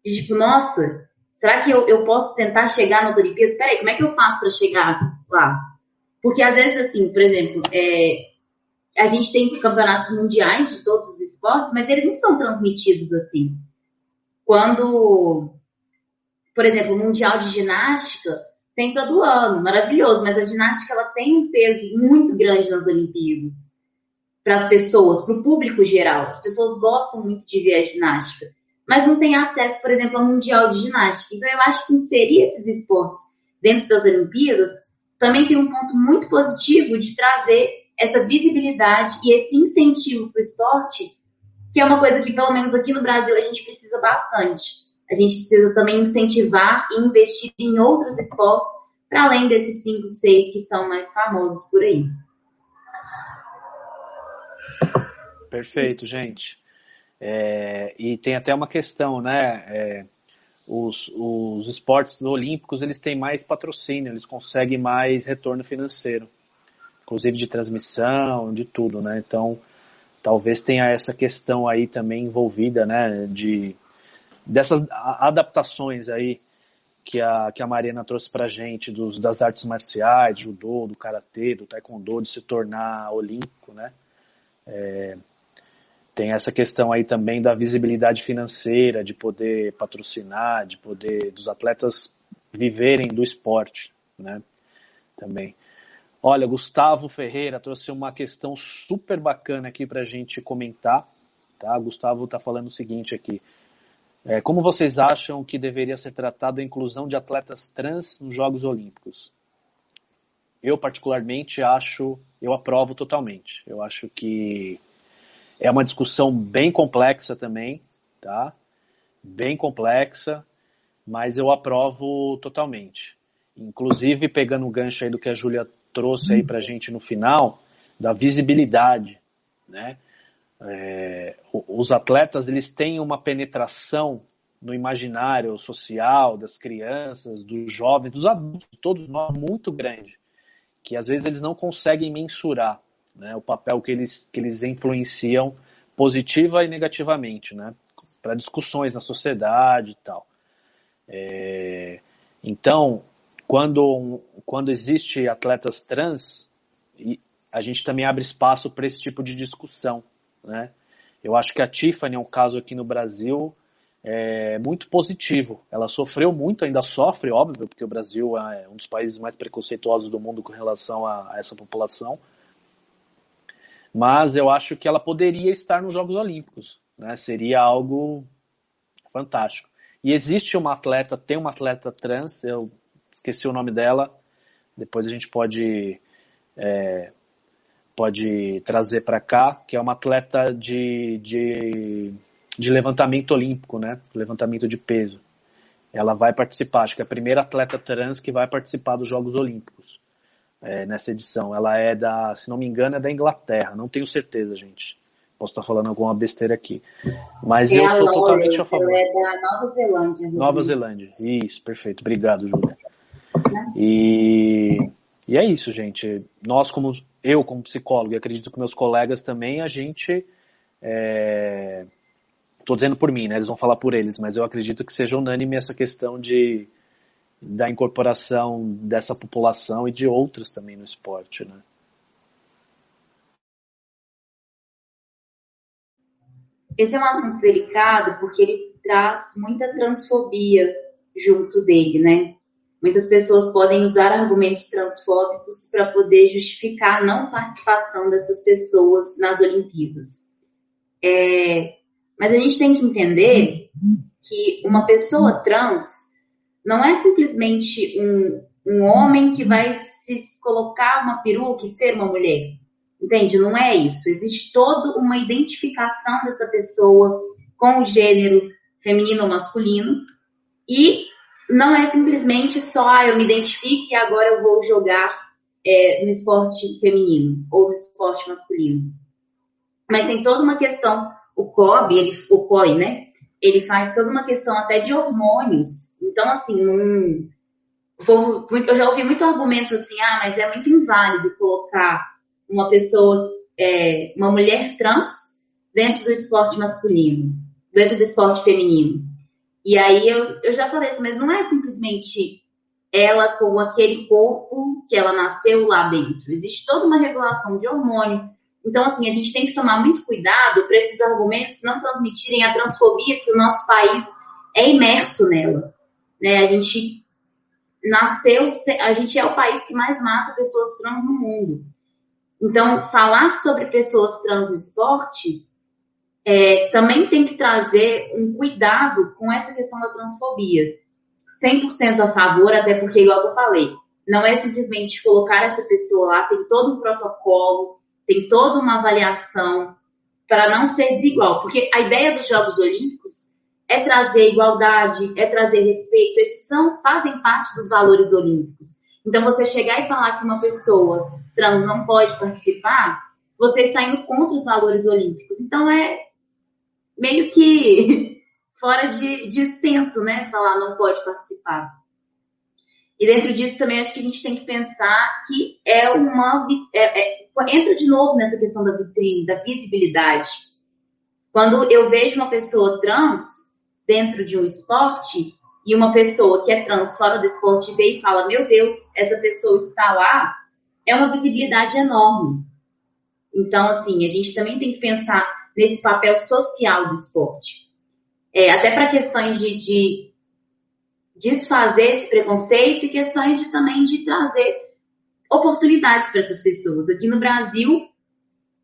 De tipo, nossa, será que eu, eu posso tentar chegar nas Olimpíadas? Peraí, como é que eu faço para chegar lá? Porque às vezes, assim, por exemplo, é, a gente tem campeonatos mundiais de todos os esportes, mas eles não são transmitidos assim. Quando, por exemplo, o Mundial de Ginástica tem todo ano, maravilhoso, mas a ginástica ela tem um peso muito grande nas Olimpíadas para as pessoas, para o público geral. As pessoas gostam muito de ver a ginástica, mas não tem acesso, por exemplo, ao Mundial de Ginástica. Então, eu acho que inserir esses esportes dentro das Olimpíadas também tem um ponto muito positivo de trazer essa visibilidade e esse incentivo para o esporte que é uma coisa que, pelo menos aqui no Brasil, a gente precisa bastante. A gente precisa também incentivar e investir em outros esportes, para além desses cinco, seis que são mais famosos por aí. Perfeito, gente. É, e tem até uma questão, né? É, os, os esportes olímpicos eles têm mais patrocínio, eles conseguem mais retorno financeiro, inclusive de transmissão, de tudo, né? Então talvez tenha essa questão aí também envolvida, né, de dessas adaptações aí que a, que a Mariana trouxe pra gente dos, das artes marciais, judô, do karatê, do taekwondo, de se tornar olímpico, né, é, tem essa questão aí também da visibilidade financeira, de poder patrocinar, de poder dos atletas viverem do esporte, né, também. Olha, Gustavo Ferreira trouxe uma questão super bacana aqui para a gente comentar. Tá? Gustavo está falando o seguinte aqui. É, como vocês acham que deveria ser tratada a inclusão de atletas trans nos Jogos Olímpicos? Eu, particularmente, acho, eu aprovo totalmente. Eu acho que é uma discussão bem complexa também, tá? Bem complexa, mas eu aprovo totalmente. Inclusive, pegando o gancho aí do que a Júlia trouxe aí para a gente no final, da visibilidade, né? É, os atletas eles têm uma penetração no imaginário social das crianças, dos jovens, dos adultos, todos nós muito grande, que às vezes eles não conseguem mensurar, né, o papel que eles que eles influenciam positiva e negativamente, né, para discussões na sociedade e tal. É, então quando, quando existe atletas trans, a gente também abre espaço para esse tipo de discussão, né? Eu acho que a Tiffany é um caso aqui no Brasil é, muito positivo. Ela sofreu muito, ainda sofre, óbvio, porque o Brasil é um dos países mais preconceituosos do mundo com relação a, a essa população. Mas eu acho que ela poderia estar nos Jogos Olímpicos, né? Seria algo fantástico. E existe uma atleta, tem uma atleta trans, eu esqueci o nome dela, depois a gente pode é, pode trazer para cá, que é uma atleta de, de, de levantamento olímpico, né? Levantamento de peso. Ela vai participar, acho que é a primeira atleta trans que vai participar dos Jogos Olímpicos é, nessa edição. Ela é da, se não me engano, é da Inglaterra, não tenho certeza, gente. Posso estar falando alguma besteira aqui. Mas é eu sou Laura, totalmente a favor. É da Nova Zelândia. Nova Zelândia, isso, perfeito. Obrigado, Júlia. E, e é isso, gente. Nós, como eu, como psicólogo, e acredito que meus colegas também, a gente. Estou é, dizendo por mim, né? Eles vão falar por eles, mas eu acredito que seja unânime essa questão de da incorporação dessa população e de outras também no esporte, né? Esse é um assunto delicado porque ele traz muita transfobia junto dele, né? Muitas pessoas podem usar argumentos transfóbicos para poder justificar a não participação dessas pessoas nas Olimpíadas. É, mas a gente tem que entender que uma pessoa trans não é simplesmente um, um homem que vai se colocar uma peruca e ser uma mulher. Entende? Não é isso. Existe toda uma identificação dessa pessoa com o gênero feminino ou masculino. E não é simplesmente só, ah, eu me identifico e agora eu vou jogar é, no esporte feminino ou no esporte masculino. Mas tem toda uma questão, o COB, ele, o COI, né? Ele faz toda uma questão até de hormônios. Então, assim, um, eu já ouvi muito argumento assim, ah, mas é muito inválido colocar uma pessoa, é, uma mulher trans dentro do esporte masculino, dentro do esporte feminino. E aí eu, eu já falei assim, mas não é simplesmente ela com aquele corpo que ela nasceu lá dentro. Existe toda uma regulação de hormônio, então, assim, a gente tem que tomar muito cuidado para esses argumentos não transmitirem a transfobia que o nosso país é imerso nela. Né? A gente nasceu, a gente é o país que mais mata pessoas trans no mundo. Então, falar sobre pessoas trans no esporte é, também tem que trazer um cuidado com essa questão da transfobia. 100% a favor, até porque, igual eu falei, não é simplesmente colocar essa pessoa lá, tem todo um protocolo, tem toda uma avaliação para não ser desigual, porque a ideia dos Jogos Olímpicos é trazer igualdade, é trazer respeito, esses são, fazem parte dos valores olímpicos. Então, você chegar e falar que uma pessoa trans não pode participar, você está indo contra os valores olímpicos. Então, é meio que fora de, de senso, né? Falar não pode participar. E dentro disso também acho que a gente tem que pensar que é uma. É, é, entra de novo nessa questão da vitrine, da visibilidade. Quando eu vejo uma pessoa trans dentro de um esporte e uma pessoa que é trans fora do esporte vê e fala: Meu Deus, essa pessoa está lá, é uma visibilidade enorme. Então, assim, a gente também tem que pensar nesse papel social do esporte. É, até para questões de, de desfazer esse preconceito e questões de, também de trazer oportunidades para essas pessoas. Aqui no Brasil,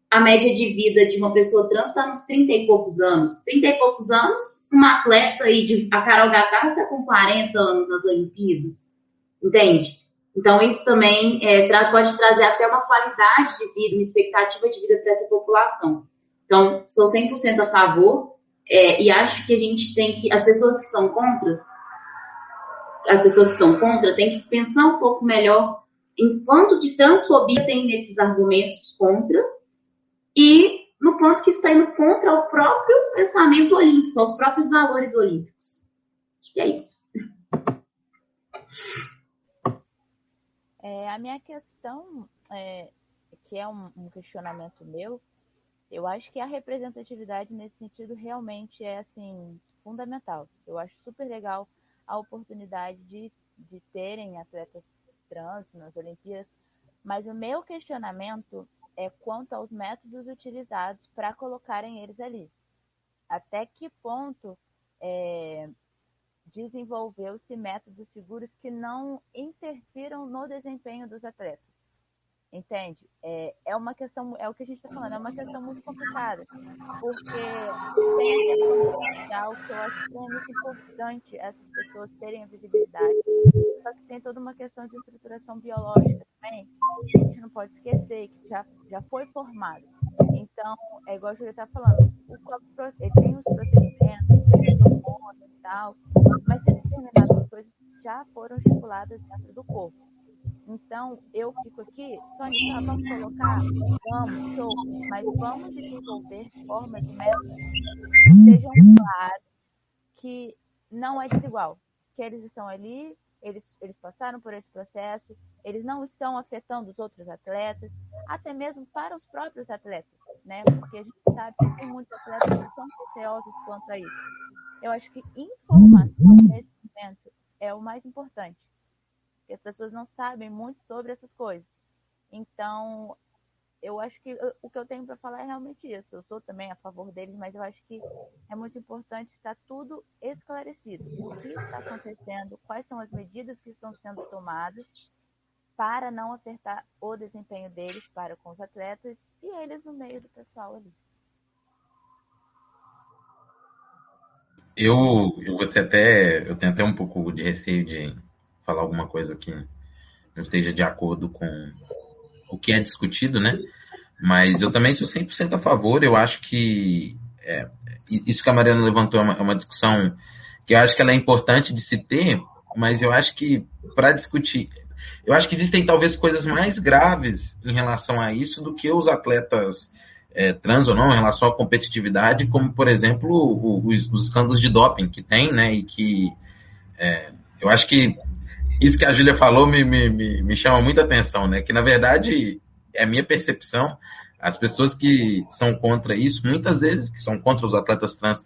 a média de vida de uma pessoa trans está nos 30 e poucos anos. 30 e poucos anos, uma atleta aí, de, a Carol Gattar está com 40 anos nas Olimpíadas, entende? Então, isso também é, pode trazer até uma qualidade de vida, uma expectativa de vida para essa população. Então, sou 100% a favor é, e acho que a gente tem que, as pessoas que são contras, as pessoas que são contra têm que pensar um pouco melhor em quanto de transfobia tem nesses argumentos contra e no quanto que está indo contra o próprio pensamento olímpico, os próprios valores olímpicos. Acho que é isso. É, a minha questão, é, que é um, um questionamento meu, eu acho que a representatividade nesse sentido realmente é assim fundamental. Eu acho super legal a oportunidade de, de terem atletas trans nas Olimpíadas, mas o meu questionamento é quanto aos métodos utilizados para colocarem eles ali. Até que ponto é, desenvolveu-se métodos seguros que não interfiram no desempenho dos atletas? Entende? É, é uma questão, é o que a gente está falando, é uma questão muito complicada, porque tem a questão social que eu acho que é muito importante essas pessoas terem a visibilidade, só que tem toda uma questão de estruturação biológica também, a gente não pode esquecer que já, já foi formado. Então, é igual a Júlia está falando, o ele tem os procedimentos, tem hormônios e tal, mas tem determinadas coisas que já foram estipuladas dentro do corpo. Então, eu fico aqui, Sônia, vamos colocar? Vamos, show, mas vamos desenvolver formas e métodos que sejam claros, que não é desigual, que eles estão ali, eles, eles passaram por esse processo, eles não estão afetando os outros atletas, até mesmo para os próprios atletas, né? Porque a gente sabe que tem muitos atletas que são receosos quanto a isso. Eu acho que informação nesse momento é o mais importante, porque as pessoas não sabem muito sobre essas coisas. Então, eu acho que o que eu tenho para falar é realmente isso. Eu sou também a favor deles, mas eu acho que é muito importante estar tudo esclarecido. O que está acontecendo, quais são as medidas que estão sendo tomadas para não afetar o desempenho deles para com os atletas e eles no meio do pessoal ali. Eu, eu até, eu tenho até um pouco de receio de falar alguma coisa que não esteja de acordo com o que é discutido, né? Mas eu também sou 100% a favor. Eu acho que é, isso que a Mariana levantou é uma, é uma, discussão que eu acho que ela é importante de se ter, mas eu acho que para discutir, eu acho que existem talvez coisas mais graves em relação a isso do que os atletas é, trans ou não em relação à competitividade, como por exemplo os, os escândalos de doping que tem, né? E que é, eu acho que isso que a Júlia falou me, me, me, me chama muita atenção, né? Que na verdade é a minha percepção. As pessoas que são contra isso, muitas vezes, que são contra os atletas trans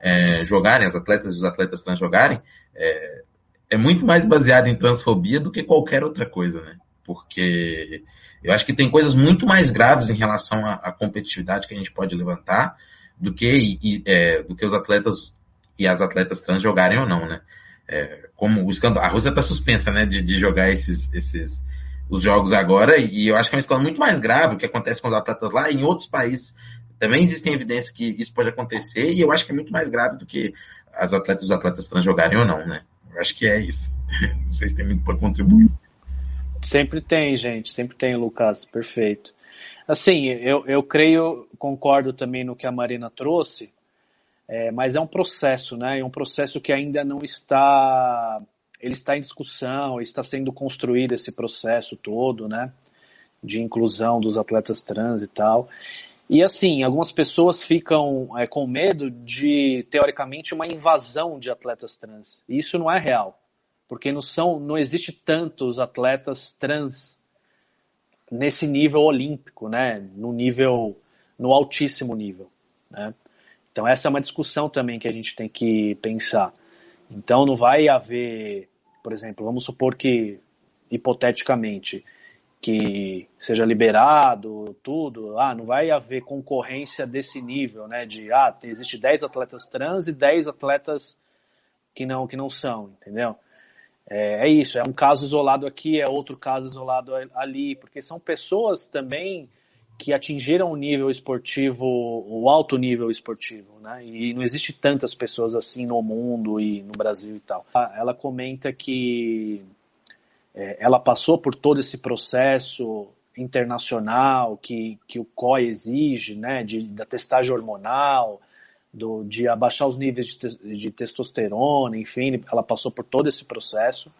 é, jogarem, as atletas e os atletas trans jogarem, é, é muito mais baseado em transfobia do que qualquer outra coisa, né? Porque eu acho que tem coisas muito mais graves em relação à, à competitividade que a gente pode levantar do que, e, é, do que os atletas e as atletas trans jogarem ou não, né? É, como escândalo, a Rússia está suspensa, né, de, de jogar esses, esses, os jogos agora, e eu acho que é um escândalo muito mais grave o que acontece com os atletas lá em outros países. Também existem evidências que isso pode acontecer, e eu acho que é muito mais grave do que as atletas os atletas trans jogarem ou não, né? Eu acho que é isso. Se tem muito para contribuir. Sempre tem, gente, sempre tem, Lucas, perfeito. Assim, eu, eu creio, concordo também no que a Marina trouxe, é, mas é um processo, né? É um processo que ainda não está, ele está em discussão, está sendo construído esse processo todo, né? De inclusão dos atletas trans e tal. E assim, algumas pessoas ficam é, com medo de, teoricamente, uma invasão de atletas trans. E isso não é real, porque não são, não existe tantos atletas trans nesse nível olímpico, né? No nível, no altíssimo nível, né? Então essa é uma discussão também que a gente tem que pensar. Então não vai haver, por exemplo, vamos supor que hipoteticamente que seja liberado, tudo, ah, não vai haver concorrência desse nível, né, de, ah, existe 10 atletas trans e 10 atletas que não, que não são, entendeu? É, é, isso, é um caso isolado aqui, é outro caso isolado ali, porque são pessoas também que atingiram o nível esportivo, o alto nível esportivo, né? E não existe tantas pessoas assim no mundo e no Brasil e tal. Ela comenta que é, ela passou por todo esse processo internacional que, que o COI exige, né, de, da testagem hormonal, do, de abaixar os níveis de, te, de testosterona, enfim, ela passou por todo esse processo.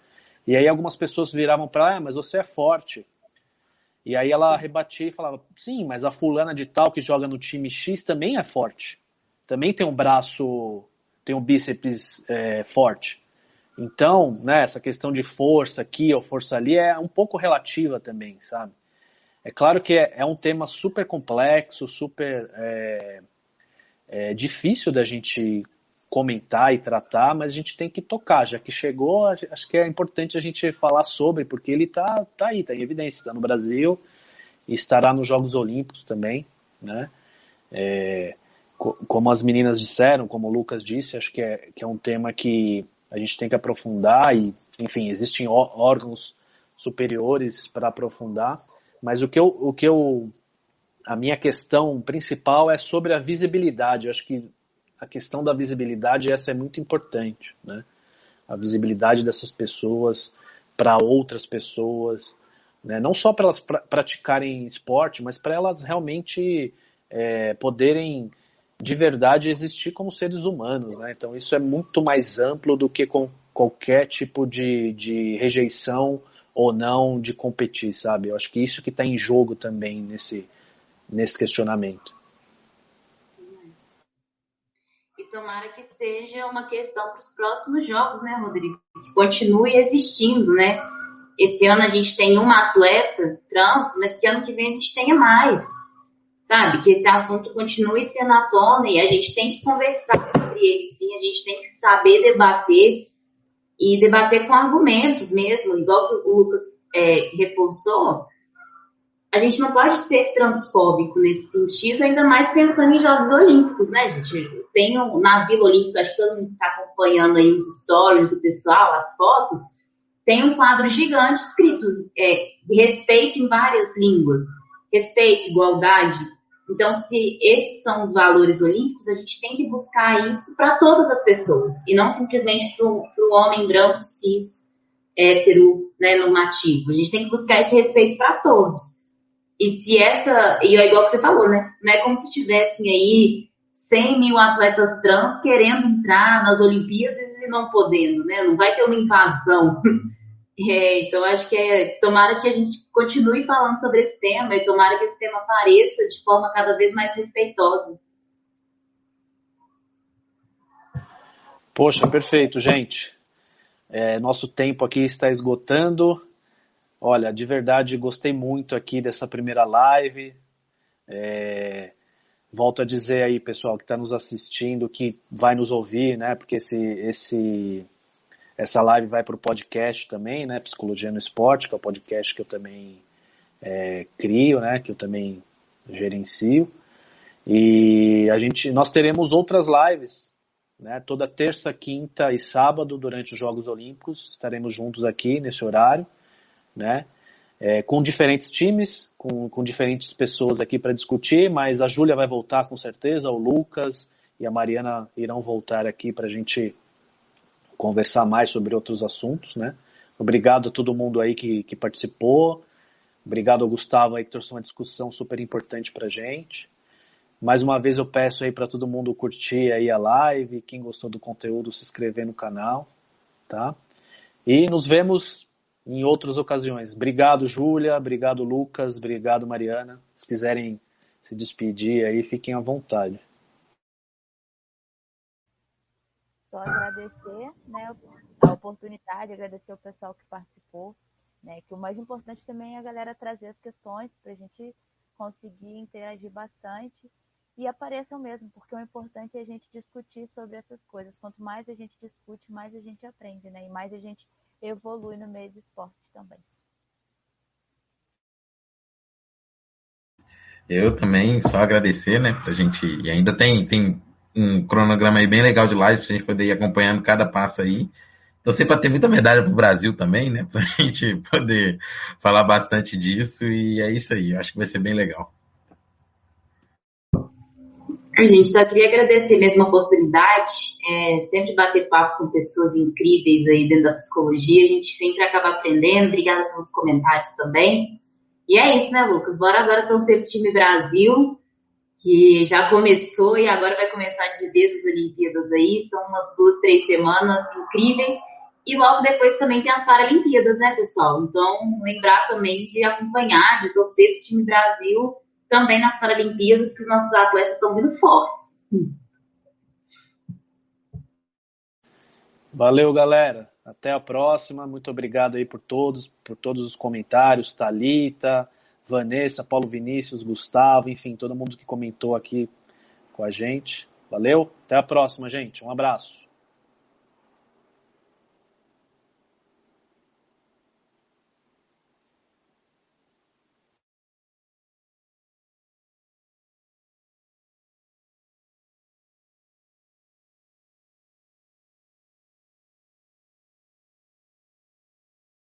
E aí algumas pessoas viravam para ah, mas você é forte. E aí ela rebatia e falava, sim, mas a fulana de tal que joga no time X também é forte. Também tem um braço, tem um bíceps é, forte. Então, né, essa questão de força aqui ou força ali é um pouco relativa também, sabe? É claro que é, é um tema super complexo, super é, é, difícil da gente comentar e tratar, mas a gente tem que tocar, já que chegou, acho que é importante a gente falar sobre, porque ele está tá aí, está em evidência, está no Brasil e estará nos Jogos Olímpicos também, né? É, como as meninas disseram, como o Lucas disse, acho que é, que é um tema que a gente tem que aprofundar e, enfim, existem órgãos superiores para aprofundar, mas o que eu, o que eu, a minha questão principal é sobre a visibilidade. Eu acho que a questão da visibilidade essa é muito importante, né? A visibilidade dessas pessoas para outras pessoas, Né? Não só para elas pra, praticarem esporte, mas para elas realmente é, poderem de verdade existir como seres humanos. Né? Então isso é muito mais amplo do que com qualquer tipo de, de rejeição ou não de competir, sabe? Eu acho que isso que está em jogo também nesse, nesse questionamento. E tomara que seja uma questão para os próximos jogos, né, Rodrigo? Que continue existindo, né? Esse ano a gente tem uma atleta trans, mas que ano que vem a gente tenha mais, sabe? Que esse assunto continue sendo à tona e a gente tem que conversar sobre ele, sim. A gente tem que saber debater e debater com argumentos mesmo, igual que o Lucas é, reforçou. A gente não pode ser transfóbico nesse sentido, ainda mais pensando em Jogos Olímpicos, né, gente? Tem na Vila Olímpica, acho que todo mundo está acompanhando aí os stories do pessoal, as fotos, tem um quadro gigante escrito é, respeito em várias línguas, respeito, igualdade, então, se esses são os valores olímpicos, a gente tem que buscar isso para todas as pessoas e não simplesmente para o homem branco, cis, hétero, né, normativo. A gente tem que buscar esse respeito para todos. E se essa, e é igual que você falou, né? Não é como se tivessem aí 100 mil atletas trans querendo entrar nas Olimpíadas e não podendo, né? Não vai ter uma invasão É, então, acho que é, tomara que a gente continue falando sobre esse tema e tomara que esse tema apareça de forma cada vez mais respeitosa. Poxa, perfeito, gente. É, nosso tempo aqui está esgotando. Olha, de verdade, gostei muito aqui dessa primeira live. É, volto a dizer aí, pessoal, que está nos assistindo, que vai nos ouvir, né? Porque esse, esse essa live vai para o podcast também, né? Psicologia no Esporte, que é o podcast que eu também é, crio, né? Que eu também gerencio. E a gente, nós teremos outras lives, né? Toda terça, quinta e sábado durante os Jogos Olímpicos estaremos juntos aqui nesse horário, né? É, com diferentes times, com, com diferentes pessoas aqui para discutir, mas a Júlia vai voltar com certeza, o Lucas e a Mariana irão voltar aqui para a gente conversar mais sobre outros assuntos, né? Obrigado a todo mundo aí que, que participou. Obrigado ao Gustavo aí que trouxe uma discussão super importante pra gente. Mais uma vez eu peço aí para todo mundo curtir aí a live, quem gostou do conteúdo se inscrever no canal, tá? E nos vemos em outras ocasiões. Obrigado, Júlia, obrigado, Lucas, obrigado, Mariana. Se quiserem se despedir aí, fiquem à vontade. só agradecer né, a oportunidade, agradecer o pessoal que participou, né, que o mais importante também é a galera trazer as questões para a gente conseguir interagir bastante e apareçam mesmo, porque o importante é a gente discutir sobre essas coisas. Quanto mais a gente discute, mais a gente aprende, né? E mais a gente evolui no meio do esporte também. Eu também só agradecer, né, pra gente, e ainda tem, tem um cronograma aí bem legal de lives pra gente poder ir acompanhando cada passo aí. Torcer para ter muita medalha pro Brasil também, né? Pra gente poder falar bastante disso e é isso aí. Acho que vai ser bem legal. Gente só queria agradecer mesmo a oportunidade, é, sempre bater papo com pessoas incríveis aí dentro da psicologia, a gente sempre acaba aprendendo, obrigada pelos comentários também. E é isso, né, Lucas? Bora agora torcer pro time Brasil, que já começou e agora vai começar de vez as Olimpíadas aí. São umas duas, três semanas incríveis. E logo depois também tem as Paralimpíadas, né, pessoal? Então, lembrar também de acompanhar, de torcer para o time Brasil também nas Paralimpíadas, que os nossos atletas estão vindo fortes. Valeu, galera. Até a próxima. Muito obrigado aí por todos, por todos os comentários. Talita, Vanessa, Paulo Vinícius, Gustavo, enfim, todo mundo que comentou aqui com a gente. Valeu, até a próxima, gente. Um abraço.